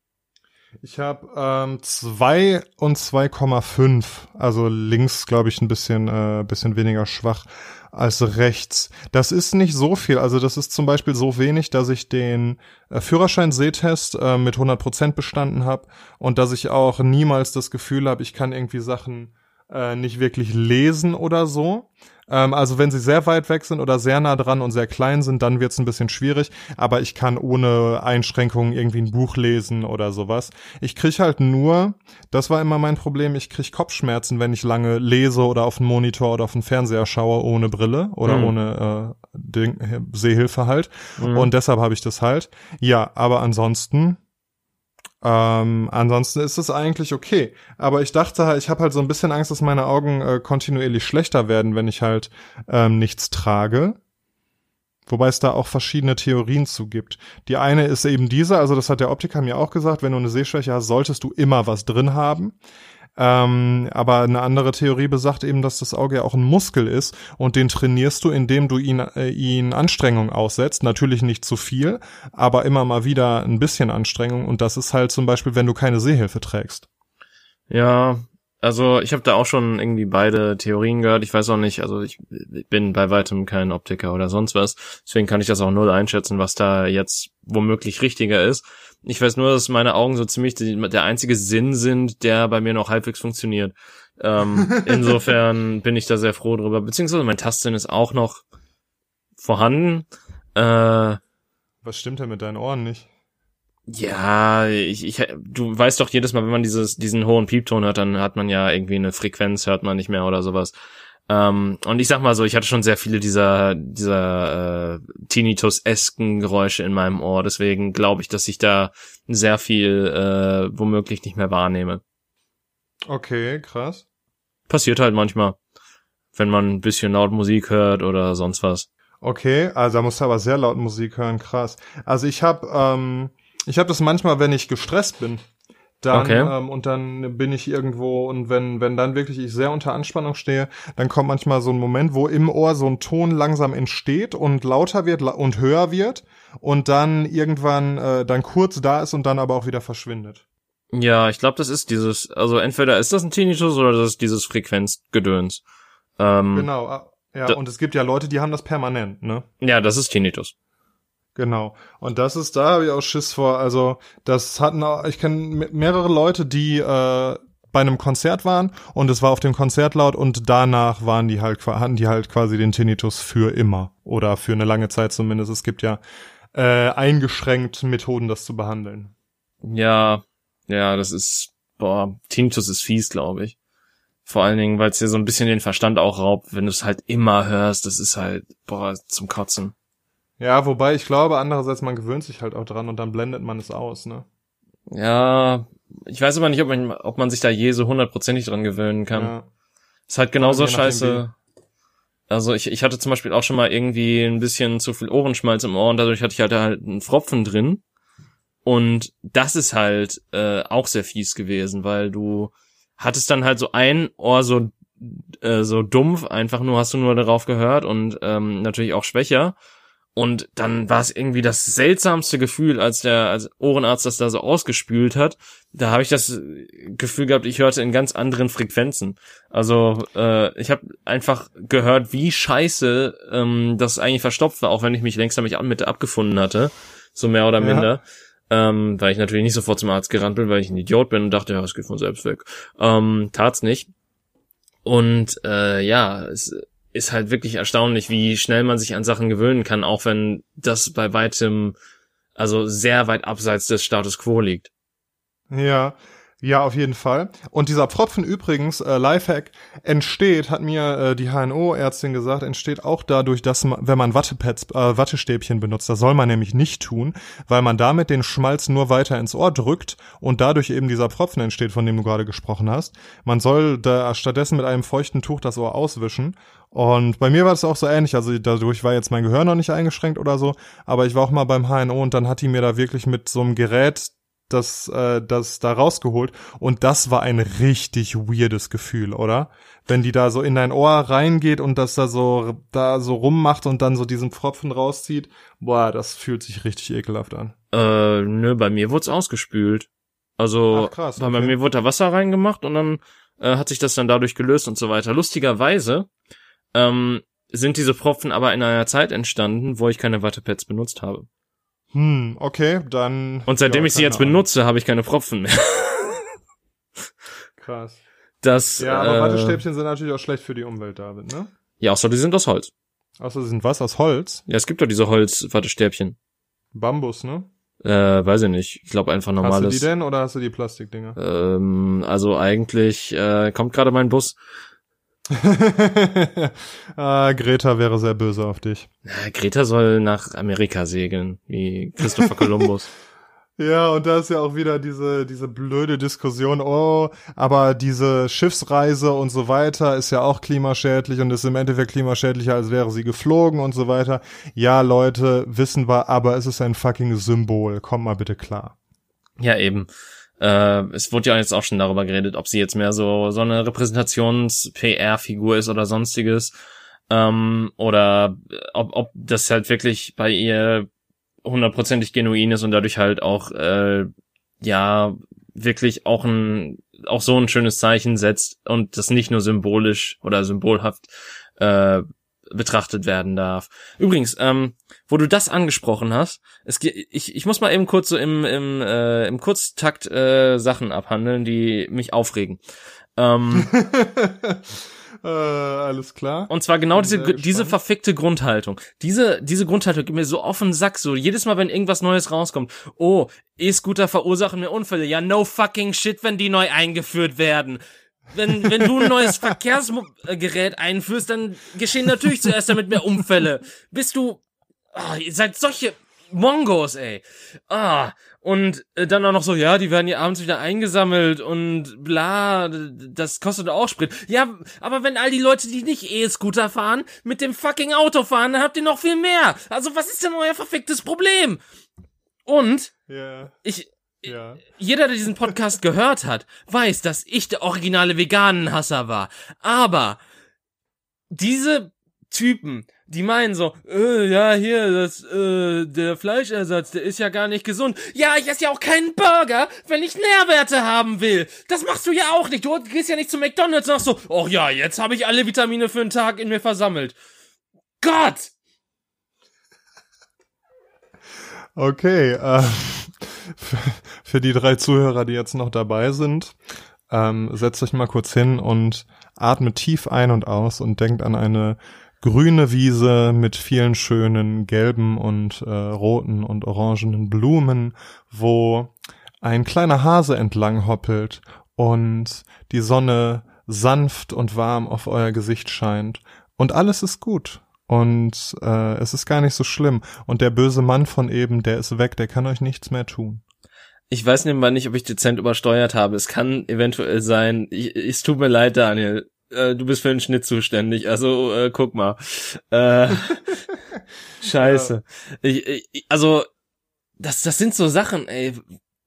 Ich habe ähm, zwei und 2,5. Also links, glaube ich, ein bisschen, äh, bisschen weniger schwach als rechts. Das ist nicht so viel. Also das ist zum Beispiel so wenig, dass ich den äh, Führerschein-Sehtest äh, mit 100 Prozent bestanden habe und dass ich auch niemals das Gefühl habe, ich kann irgendwie Sachen äh, nicht wirklich lesen oder so. Ähm, also wenn sie sehr weit weg sind oder sehr nah dran und sehr klein sind, dann wird's ein bisschen schwierig. Aber ich kann ohne Einschränkungen irgendwie ein Buch lesen oder sowas. Ich krieg halt nur, das war immer mein Problem, ich krieg Kopfschmerzen, wenn ich lange lese oder auf den Monitor oder auf den Fernseher schaue ohne Brille oder mhm. ohne äh, Ding, Sehhilfe halt. Mhm. Und deshalb habe ich das halt. Ja, aber ansonsten ähm, ansonsten ist es eigentlich okay. Aber ich dachte halt, ich habe halt so ein bisschen Angst, dass meine Augen äh, kontinuierlich schlechter werden, wenn ich halt ähm, nichts trage. Wobei es da auch verschiedene Theorien zu gibt. Die eine ist eben diese, also das hat der Optiker mir auch gesagt, wenn du eine Sehschwäche hast, solltest du immer was drin haben. Ähm, aber eine andere Theorie besagt eben, dass das Auge ja auch ein Muskel ist und den trainierst du, indem du ihn, äh, ihn Anstrengung aussetzt. Natürlich nicht zu viel, aber immer mal wieder ein bisschen Anstrengung und das ist halt zum Beispiel, wenn du keine Sehhilfe trägst. Ja, Also ich habe da auch schon irgendwie beide Theorien gehört. Ich weiß auch nicht, also ich bin bei weitem kein Optiker oder sonst was. Deswegen kann ich das auch null einschätzen, was da jetzt womöglich richtiger ist. Ich weiß nur, dass meine Augen so ziemlich der einzige Sinn sind, der bei mir noch halbwegs funktioniert. Ähm, insofern bin ich da sehr froh drüber. Beziehungsweise mein Tastsinn ist auch noch vorhanden. Äh, was stimmt denn mit deinen Ohren nicht? Ja, ich, ich, du weißt doch jedes Mal, wenn man dieses, diesen hohen Piepton hört, dann hat man ja irgendwie eine Frequenz, hört man nicht mehr oder sowas. Ähm, und ich sag mal so, ich hatte schon sehr viele dieser, dieser äh, Tinnitus-esken Geräusche in meinem Ohr. Deswegen glaube ich, dass ich da sehr viel äh, womöglich nicht mehr wahrnehme. Okay, krass. Passiert halt manchmal, wenn man ein bisschen laut Musik hört oder sonst was. Okay, also da musst du aber sehr laut Musik hören, krass. Also ich habe ähm, ich habe das manchmal, wenn ich gestresst bin. Dann, okay. ähm, und dann bin ich irgendwo und wenn, wenn dann wirklich ich sehr unter Anspannung stehe, dann kommt manchmal so ein Moment, wo im Ohr so ein Ton langsam entsteht und lauter wird und höher wird und dann irgendwann äh, dann kurz da ist und dann aber auch wieder verschwindet. Ja, ich glaube, das ist dieses, also entweder ist das ein Tinnitus oder das ist dieses Frequenzgedöns. Ähm, genau, ah, ja, und es gibt ja Leute, die haben das permanent, ne? Ja, das ist Tinnitus. Genau. Und das ist, da habe ich auch Schiss vor. Also, das hatten auch, ich kenne mehrere Leute, die äh, bei einem Konzert waren und es war auf dem Konzert laut und danach waren die halt, hatten die halt quasi den Tinnitus für immer. Oder für eine lange Zeit zumindest. Es gibt ja äh, eingeschränkt Methoden, das zu behandeln. Ja, ja, das ist, boah, Tinnitus ist fies, glaube ich. Vor allen Dingen, weil es dir so ein bisschen den Verstand auch raubt, wenn du es halt immer hörst. Das ist halt, boah, zum Kotzen. Ja, wobei ich glaube, andererseits, man gewöhnt sich halt auch dran und dann blendet man es aus, ne? Ja, ich weiß aber nicht, ob man, ob man sich da je so hundertprozentig dran gewöhnen kann. Ja. Ist halt genauso scheiße. Also ich, ich hatte zum Beispiel auch schon mal irgendwie ein bisschen zu viel Ohrenschmalz im Ohr und dadurch hatte ich halt halt einen Pfropfen drin. Und das ist halt äh, auch sehr fies gewesen, weil du hattest dann halt so ein Ohr so äh, so dumpf, einfach nur hast du nur darauf gehört und ähm, natürlich auch schwächer. Und dann war es irgendwie das seltsamste Gefühl, als der als Ohrenarzt das da so ausgespült hat. Da habe ich das Gefühl gehabt, ich hörte in ganz anderen Frequenzen. Also äh, ich habe einfach gehört, wie scheiße ähm, das eigentlich verstopft war, auch wenn ich mich längst damit mit abgefunden hatte, so mehr oder minder. Ja. Ähm, weil ich natürlich nicht sofort zum Arzt gerannt bin, weil ich ein Idiot bin und dachte, ja, es geht von selbst weg. Ähm, tat's nicht. Und äh, ja, es ist halt wirklich erstaunlich, wie schnell man sich an Sachen gewöhnen kann, auch wenn das bei weitem, also sehr weit abseits des Status quo liegt. Ja, ja, auf jeden Fall. Und dieser Pfropfen übrigens, äh, Lifehack, entsteht, hat mir äh, die HNO-Ärztin gesagt, entsteht auch dadurch, dass man, wenn man Wattepads, äh, Wattestäbchen benutzt, das soll man nämlich nicht tun, weil man damit den Schmalz nur weiter ins Ohr drückt und dadurch eben dieser Pfropfen entsteht, von dem du gerade gesprochen hast. Man soll da stattdessen mit einem feuchten Tuch das Ohr auswischen und bei mir war das auch so ähnlich. Also dadurch war jetzt mein Gehör noch nicht eingeschränkt oder so. Aber ich war auch mal beim HNO und dann hat die mir da wirklich mit so einem Gerät das, äh, das da rausgeholt. Und das war ein richtig weirdes Gefühl, oder? Wenn die da so in dein Ohr reingeht und das da so, da so rummacht und dann so diesen Pfropfen rauszieht. Boah, das fühlt sich richtig ekelhaft an. Äh, nö, bei mir wurde es ausgespült. Also, Ach, krass, okay. bei mir wurde da Wasser reingemacht und dann äh, hat sich das dann dadurch gelöst und so weiter. Lustigerweise ähm, sind diese Pfropfen aber in einer Zeit entstanden, wo ich keine Wattepads benutzt habe. Hm, okay, dann. Und seitdem ja, ich sie jetzt Ahnung. benutze, habe ich keine Pfropfen mehr. Krass. Das, ja, aber äh, Wattestäbchen sind natürlich auch schlecht für die Umwelt, David, ne? Ja, außer die sind aus Holz. Außer sie sind was aus Holz? Ja, es gibt doch diese Holz-Wattestäbchen. Bambus, ne? Äh, weiß ich nicht. Ich glaube einfach normales. Hast du die denn oder hast du die Plastikdinger? Ähm, also eigentlich äh, kommt gerade mein Bus. ah, Greta wäre sehr böse auf dich. Ja, Greta soll nach Amerika segeln, wie Christopher Columbus. Ja, und da ist ja auch wieder diese, diese blöde Diskussion, oh, aber diese Schiffsreise und so weiter ist ja auch klimaschädlich und ist im Endeffekt klimaschädlicher, als wäre sie geflogen und so weiter. Ja, Leute, wissen wir, aber es ist ein fucking Symbol. Komm mal bitte klar. Ja, eben. Äh, es wurde ja jetzt auch schon darüber geredet, ob sie jetzt mehr so so eine Repräsentations-PR-Figur ist oder sonstiges. Ähm, oder ob, ob das halt wirklich bei ihr hundertprozentig genuin ist und dadurch halt auch äh, ja wirklich auch ein auch so ein schönes Zeichen setzt und das nicht nur symbolisch oder symbolhaft äh, betrachtet werden darf. Übrigens, ähm, wo du das angesprochen hast, es, ich, ich muss mal eben kurz so im, im, äh, im Kurztakt äh, Sachen abhandeln, die mich aufregen. Ähm, äh, alles klar. Und zwar genau diese, diese verfickte Grundhaltung. Diese, diese Grundhaltung gibt mir so offen Sack, so jedes Mal, wenn irgendwas Neues rauskommt. Oh, E-Scooter verursachen mir Unfälle. Ja, no fucking shit, wenn die neu eingeführt werden wenn, wenn du ein neues Verkehrsgerät einführst, dann geschehen natürlich zuerst damit mehr Unfälle. Bist du, oh, ihr seid solche Mongos, ey. Ah, und äh, dann auch noch so, ja, die werden ja abends wieder eingesammelt und bla, das kostet auch Sprit. Ja, aber wenn all die Leute, die nicht E-Scooter fahren, mit dem fucking Auto fahren, dann habt ihr noch viel mehr. Also was ist denn euer verficktes Problem? Und yeah. ich, ja. Jeder, der diesen Podcast gehört hat, weiß, dass ich der originale Veganenhasser war. Aber diese Typen, die meinen so, äh, ja, hier, das, äh, der Fleischersatz, der ist ja gar nicht gesund. Ja, ich esse ja auch keinen Burger, wenn ich Nährwerte haben will. Das machst du ja auch nicht. Du gehst ja nicht zu McDonalds und sagst so, oh ja, jetzt habe ich alle Vitamine für einen Tag in mir versammelt. Gott! Okay, äh, für die drei Zuhörer, die jetzt noch dabei sind, ähm, setzt euch mal kurz hin und atmet tief ein und aus und denkt an eine grüne Wiese mit vielen schönen gelben und äh, roten und orangenen Blumen, wo ein kleiner Hase entlang hoppelt und die Sonne sanft und warm auf euer Gesicht scheint und alles ist gut und äh, es ist gar nicht so schlimm und der böse Mann von eben, der ist weg, der kann euch nichts mehr tun. Ich weiß nebenbei nicht, ob ich dezent übersteuert habe. Es kann eventuell sein. Ich, es tut mir leid, Daniel. Äh, du bist für den Schnitt zuständig. Also äh, guck mal. Äh, scheiße. Ja. Ich, ich, also das, das sind so Sachen, ey.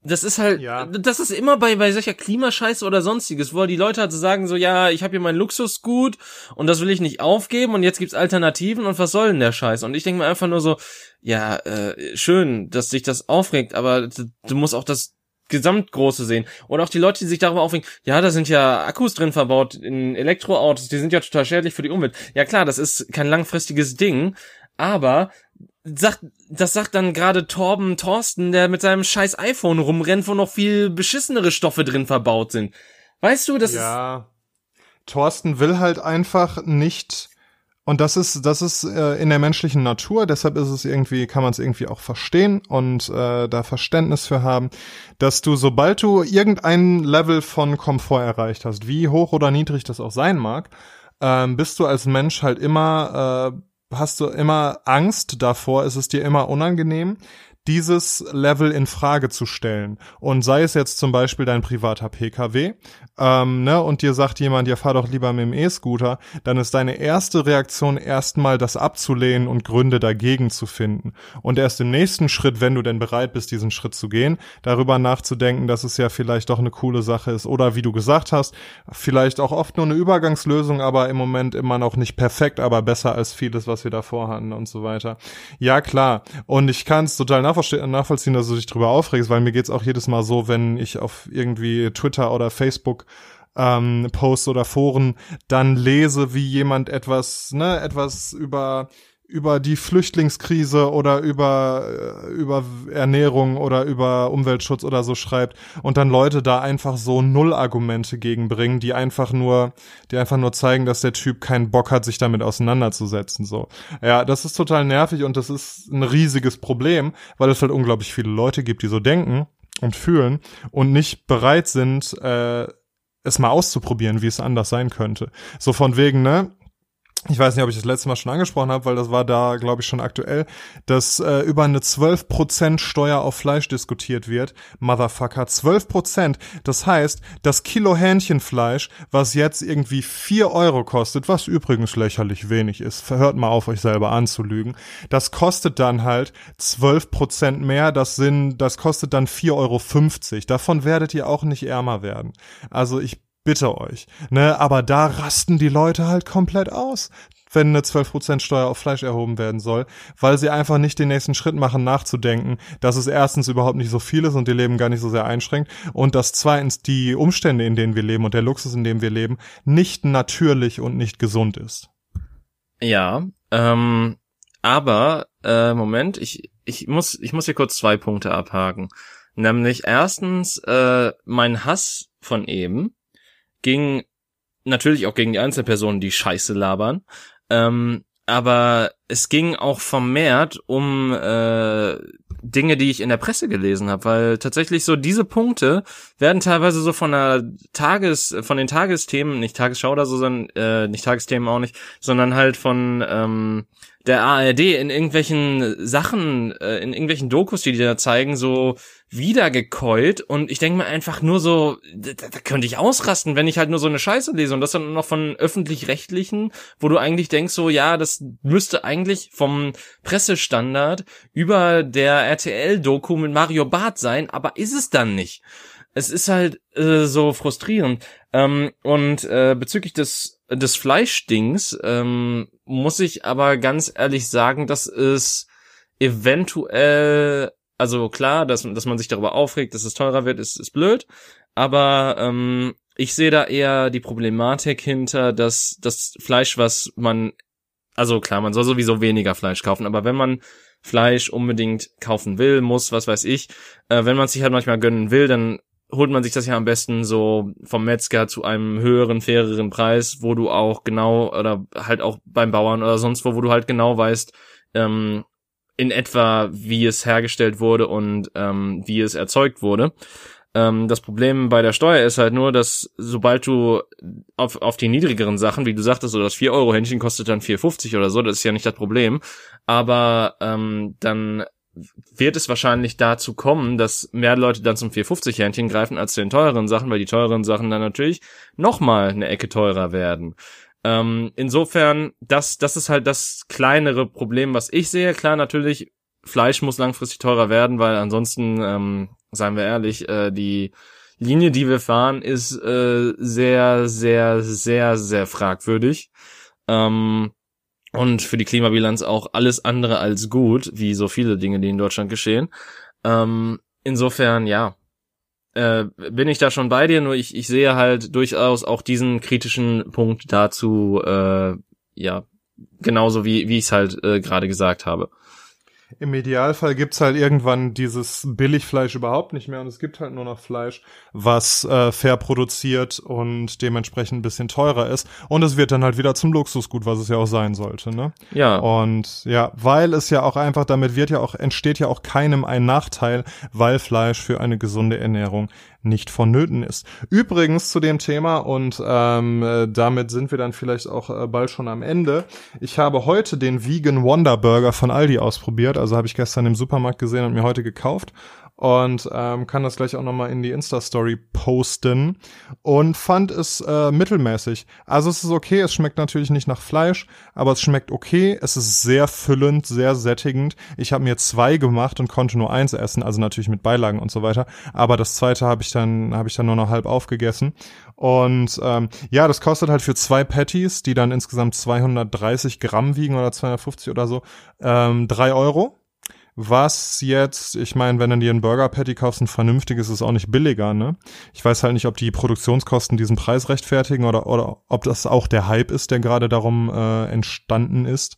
Das ist halt, ja. das ist immer bei, bei solcher Klimascheiße oder sonstiges, wo die Leute halt so sagen so, ja, ich habe hier mein Luxusgut und das will ich nicht aufgeben und jetzt gibt's Alternativen und was soll denn der Scheiß? Und ich denke mir einfach nur so, ja, äh, schön, dass sich das aufregt, aber du musst auch das Gesamtgroße sehen. Und auch die Leute, die sich darüber aufregen, ja, da sind ja Akkus drin verbaut in Elektroautos, die sind ja total schädlich für die Umwelt. Ja klar, das ist kein langfristiges Ding, aber sagt, das sagt dann gerade Torben Thorsten, der mit seinem scheiß iPhone rumrennt, wo noch viel beschissenere Stoffe drin verbaut sind. Weißt du, das ja. ist. Ja. Thorsten will halt einfach nicht. Und das ist, das ist äh, in der menschlichen Natur, deshalb ist es irgendwie, kann man es irgendwie auch verstehen und äh, da Verständnis für haben, dass du, sobald du irgendein Level von Komfort erreicht hast, wie hoch oder niedrig das auch sein mag, ähm, bist du als Mensch halt immer äh, hast du immer Angst davor, ist es dir immer unangenehm, dieses Level in Frage zu stellen. Und sei es jetzt zum Beispiel dein privater Pkw, ähm, ne, und dir sagt jemand, ja, fahr doch lieber mit dem E-Scooter, dann ist deine erste Reaktion erstmal das abzulehnen und Gründe dagegen zu finden. Und erst im nächsten Schritt, wenn du denn bereit bist, diesen Schritt zu gehen, darüber nachzudenken, dass es ja vielleicht doch eine coole Sache ist. Oder wie du gesagt hast, vielleicht auch oft nur eine Übergangslösung, aber im Moment immer noch nicht perfekt, aber besser als vieles, was wir davor hatten und so weiter. Ja, klar. Und ich kann es total nachvollziehen, dass du dich drüber aufregst, weil mir geht's auch jedes Mal so, wenn ich auf irgendwie Twitter oder Facebook ähm, Posts oder Foren dann lese, wie jemand etwas, ne, etwas über über die Flüchtlingskrise oder über, äh, über Ernährung oder über Umweltschutz oder so schreibt und dann Leute da einfach so Null-Argumente gegenbringen, die einfach nur, die einfach nur zeigen, dass der Typ keinen Bock hat, sich damit auseinanderzusetzen, so. Ja, das ist total nervig und das ist ein riesiges Problem, weil es halt unglaublich viele Leute gibt, die so denken und fühlen und nicht bereit sind, äh, es mal auszuprobieren, wie es anders sein könnte. So von wegen, ne? Ich weiß nicht, ob ich das letzte Mal schon angesprochen habe, weil das war da, glaube ich, schon aktuell, dass äh, über eine 12% Steuer auf Fleisch diskutiert wird. Motherfucker, 12%. Das heißt, das Kilo Hähnchenfleisch, was jetzt irgendwie 4 Euro kostet, was übrigens lächerlich wenig ist, hört mal auf, euch selber anzulügen, das kostet dann halt 12% mehr, das sind, das kostet dann 4,50 Euro. Davon werdet ihr auch nicht ärmer werden. Also ich bitte euch. Ne, aber da rasten die Leute halt komplett aus wenn eine 12% Steuer auf Fleisch erhoben werden soll, weil sie einfach nicht den nächsten Schritt machen, nachzudenken, dass es erstens überhaupt nicht so viel ist und ihr Leben gar nicht so sehr einschränkt und dass zweitens die Umstände, in denen wir leben und der Luxus, in dem wir leben, nicht natürlich und nicht gesund ist. Ja, ähm, aber äh, Moment, ich ich muss ich muss hier kurz zwei Punkte abhaken. Nämlich erstens äh, mein Hass von eben ging natürlich auch gegen die Einzelpersonen, die Scheiße labern. Ähm, aber es ging auch vermehrt um äh, Dinge, die ich in der Presse gelesen habe, weil tatsächlich so diese Punkte werden teilweise so von der Tages, von den Tagesthemen, nicht Tagesschau oder so, sondern äh, nicht Tagesthemen auch nicht, sondern halt von ähm, der ARD in irgendwelchen Sachen, äh, in irgendwelchen Dokus, die die da zeigen, so wiedergekeult. Und ich denke mir einfach nur so, da, da könnte ich ausrasten, wenn ich halt nur so eine Scheiße lese und das dann noch von öffentlich-rechtlichen, wo du eigentlich denkst so, ja, das müsste eigentlich vom Pressestandard über der RTL-Doku mit Mario Barth sein, aber ist es dann nicht. Es ist halt äh, so frustrierend. Ähm, und äh, bezüglich des des Fleischdings ähm, muss ich aber ganz ehrlich sagen, dass es eventuell, also klar, dass, dass man sich darüber aufregt, dass es teurer wird, ist, ist blöd, aber ähm, ich sehe da eher die Problematik hinter, dass das Fleisch, was man, also klar, man soll sowieso weniger Fleisch kaufen, aber wenn man Fleisch unbedingt kaufen will, muss, was weiß ich, äh, wenn man sich halt manchmal gönnen will, dann holt man sich das ja am besten so vom Metzger zu einem höheren, faireren Preis, wo du auch genau oder halt auch beim Bauern oder sonst wo, wo du halt genau weißt, ähm, in etwa, wie es hergestellt wurde und ähm, wie es erzeugt wurde. Ähm, das Problem bei der Steuer ist halt nur, dass sobald du auf, auf die niedrigeren Sachen, wie du sagtest, so das 4-Euro-Händchen kostet dann 4,50 oder so, das ist ja nicht das Problem. Aber ähm, dann wird es wahrscheinlich dazu kommen, dass mehr Leute dann zum 450-Hähnchen greifen als zu den teureren Sachen, weil die teureren Sachen dann natürlich nochmal eine Ecke teurer werden. Ähm, insofern, das, das ist halt das kleinere Problem, was ich sehe. Klar, natürlich, Fleisch muss langfristig teurer werden, weil ansonsten, ähm, seien wir ehrlich, äh, die Linie, die wir fahren, ist äh, sehr, sehr, sehr, sehr fragwürdig. Ähm, und für die Klimabilanz auch alles andere als gut, wie so viele Dinge, die in Deutschland geschehen. Ähm, insofern, ja, äh, bin ich da schon bei dir, nur ich, ich sehe halt durchaus auch diesen kritischen Punkt dazu, äh, ja, genauso wie, wie ich es halt äh, gerade gesagt habe. Im Idealfall gibt's halt irgendwann dieses Billigfleisch überhaupt nicht mehr und es gibt halt nur noch Fleisch, was äh, fair produziert und dementsprechend ein bisschen teurer ist. Und es wird dann halt wieder zum Luxusgut, was es ja auch sein sollte, ne? Ja. Und ja, weil es ja auch einfach, damit wird ja auch, entsteht ja auch keinem ein Nachteil, weil Fleisch für eine gesunde Ernährung nicht vonnöten ist. Übrigens zu dem Thema, und ähm, äh, damit sind wir dann vielleicht auch äh, bald schon am Ende. Ich habe heute den Vegan Wonder Burger von Aldi ausprobiert, also habe ich gestern im Supermarkt gesehen und mir heute gekauft und ähm, kann das gleich auch nochmal in die Insta-Story posten. Und fand es äh, mittelmäßig. Also es ist okay, es schmeckt natürlich nicht nach Fleisch, aber es schmeckt okay, es ist sehr füllend, sehr sättigend. Ich habe mir zwei gemacht und konnte nur eins essen, also natürlich mit Beilagen und so weiter, aber das zweite habe ich dann habe ich dann nur noch halb aufgegessen. Und ähm, ja, das kostet halt für zwei Patties, die dann insgesamt 230 Gramm wiegen oder 250 oder so, ähm, drei Euro was jetzt, ich meine, wenn du dir einen Burger Patty kaufst, ein vernünftiges ist auch nicht billiger, ne? Ich weiß halt nicht, ob die Produktionskosten diesen Preis rechtfertigen oder, oder ob das auch der Hype ist, der gerade darum äh, entstanden ist.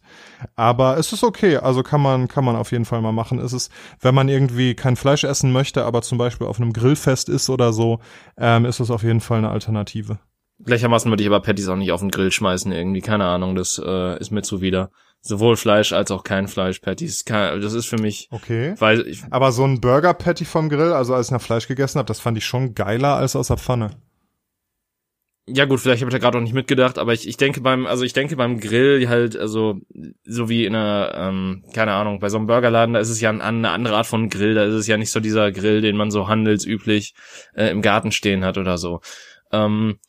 Aber es ist okay, also kann man, kann man auf jeden Fall mal machen. Es ist, wenn man irgendwie kein Fleisch essen möchte, aber zum Beispiel auf einem Grillfest ist oder so, ähm, ist es auf jeden Fall eine Alternative. Gleichermaßen würde ich aber Patties auch nicht auf den Grill schmeißen, irgendwie, keine Ahnung, das äh, ist mir zuwider sowohl Fleisch als auch kein Fleisch Patties. Das ist für mich. Okay. Weil ich, Aber so ein Burger Patty vom Grill, also als ich nach Fleisch gegessen habe, das fand ich schon geiler als aus der Pfanne. Ja gut, vielleicht habe ich da gerade auch nicht mitgedacht, aber ich, ich denke beim, also ich denke beim Grill halt, also so wie in einer, ähm, keine Ahnung, bei so einem Burgerladen, da ist es ja eine andere Art von Grill, da ist es ja nicht so dieser Grill, den man so handelsüblich äh, im Garten stehen hat oder so. Ähm,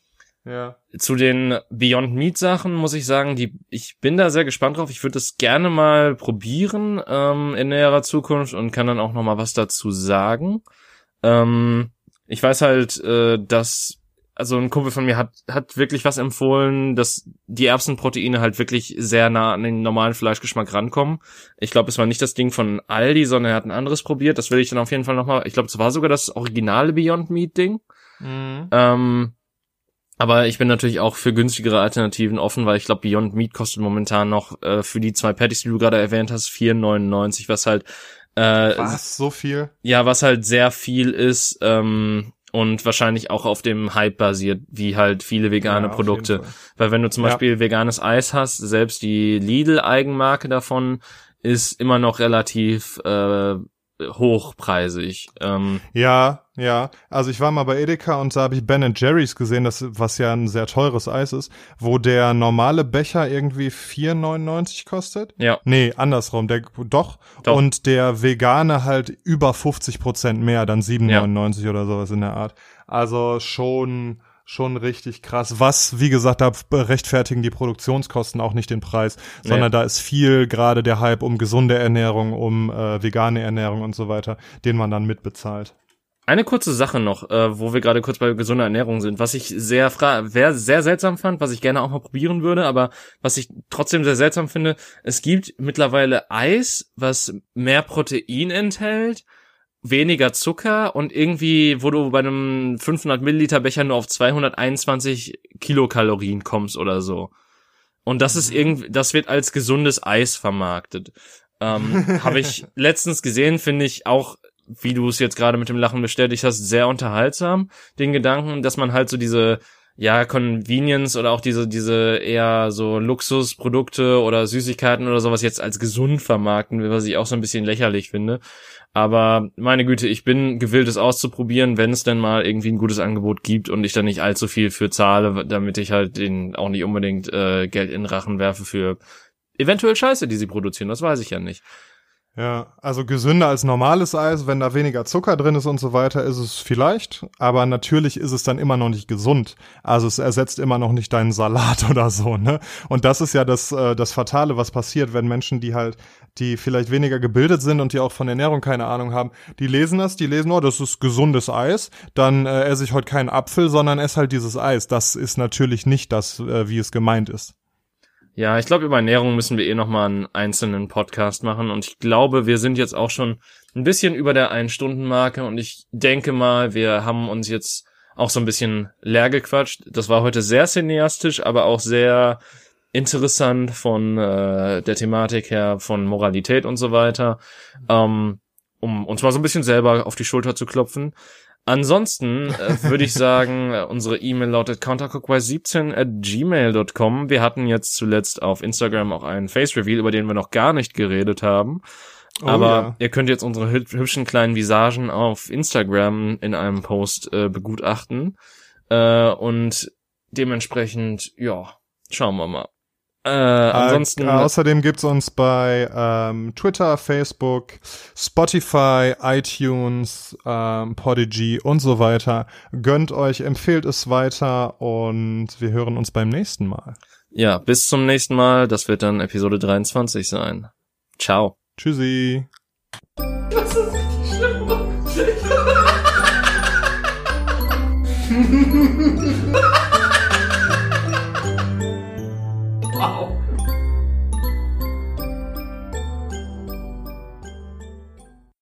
ja. Zu den Beyond Meat Sachen muss ich sagen, die ich bin da sehr gespannt drauf. Ich würde das gerne mal probieren ähm, in näherer Zukunft und kann dann auch noch mal was dazu sagen. Ähm, ich weiß halt, äh, dass also ein Kumpel von mir hat, hat wirklich was empfohlen, dass die Erbsenproteine halt wirklich sehr nah an den normalen Fleischgeschmack rankommen. Ich glaube, es war nicht das Ding von Aldi, sondern er hat ein anderes probiert. Das will ich dann auf jeden Fall nochmal, ich glaube, es war sogar das originale Beyond Meat Ding. Mhm. Ähm, aber ich bin natürlich auch für günstigere Alternativen offen, weil ich glaube, Beyond Meat kostet momentan noch äh, für die zwei Patties, die du gerade erwähnt hast, 4,99, was halt äh, was so viel? Ja, was halt sehr viel ist. Ähm, und wahrscheinlich auch auf dem Hype basiert, wie halt viele vegane ja, Produkte. Weil wenn du zum Beispiel ja. veganes Eis hast, selbst die Lidl-Eigenmarke davon ist immer noch relativ äh, hochpreisig. Ähm, ja, ja. Also ich war mal bei Edeka und da habe ich Ben Jerry's gesehen, das, was ja ein sehr teures Eis ist, wo der normale Becher irgendwie 4,99 kostet. Ja. Nee, andersrum. Der, doch. doch. Und der vegane halt über 50 Prozent mehr, dann 7,99 ja. oder sowas in der Art. Also schon schon richtig krass. Was, wie gesagt, da rechtfertigen die Produktionskosten auch nicht den Preis, sondern nee. da ist viel gerade der Hype um gesunde Ernährung, um äh, vegane Ernährung und so weiter, den man dann mitbezahlt. Eine kurze Sache noch, äh, wo wir gerade kurz bei gesunder Ernährung sind, was ich sehr fra sehr seltsam fand, was ich gerne auch mal probieren würde, aber was ich trotzdem sehr seltsam finde, es gibt mittlerweile Eis, was mehr Protein enthält, weniger Zucker und irgendwie, wo du bei einem 500 Milliliter Becher nur auf 221 Kilokalorien kommst oder so. Und das ist mhm. irgendwie, das wird als gesundes Eis vermarktet. Ähm, Habe ich letztens gesehen, finde ich auch, wie du es jetzt gerade mit dem Lachen bestätigt hast, sehr unterhaltsam, den Gedanken, dass man halt so diese ja, Convenience oder auch diese, diese eher so Luxusprodukte oder Süßigkeiten oder sowas jetzt als gesund vermarkten will, was ich auch so ein bisschen lächerlich finde. Aber meine Güte, ich bin gewillt, es auszuprobieren, wenn es denn mal irgendwie ein gutes Angebot gibt und ich da nicht allzu viel für zahle, damit ich halt den auch nicht unbedingt äh, Geld in Rachen werfe für eventuell Scheiße, die sie produzieren. Das weiß ich ja nicht. Ja, also gesünder als normales Eis, wenn da weniger Zucker drin ist und so weiter, ist es vielleicht, aber natürlich ist es dann immer noch nicht gesund. Also es ersetzt immer noch nicht deinen Salat oder so, ne? Und das ist ja das äh, das fatale, was passiert, wenn Menschen, die halt die vielleicht weniger gebildet sind und die auch von Ernährung keine Ahnung haben, die lesen das, die lesen, oh, das ist gesundes Eis, dann äh, esse ich heute keinen Apfel, sondern esse halt dieses Eis. Das ist natürlich nicht das, äh, wie es gemeint ist. Ja, ich glaube, über Ernährung müssen wir eh nochmal einen einzelnen Podcast machen. Und ich glaube, wir sind jetzt auch schon ein bisschen über der Ein-Stunden-Marke. Und ich denke mal, wir haben uns jetzt auch so ein bisschen leer gequatscht. Das war heute sehr cineastisch, aber auch sehr interessant von äh, der Thematik her, von Moralität und so weiter. Ähm, um uns mal so ein bisschen selber auf die Schulter zu klopfen. Ansonsten äh, würde ich sagen, äh, unsere E-Mail lautet counterclockwise17 at gmail.com. Wir hatten jetzt zuletzt auf Instagram auch einen Face-Reveal, über den wir noch gar nicht geredet haben. Oh, Aber ja. ihr könnt jetzt unsere hübschen kleinen Visagen auf Instagram in einem Post äh, begutachten. Äh, und dementsprechend, ja, schauen wir mal. Äh, ansonsten. Äh, außerdem gibt's uns bei ähm, Twitter, Facebook, Spotify, iTunes, ähm, Podigy und so weiter. Gönnt euch, empfehlt es weiter und wir hören uns beim nächsten Mal. Ja, bis zum nächsten Mal. Das wird dann Episode 23 sein. Ciao. Tschüssi. Das ist richtig schlimm.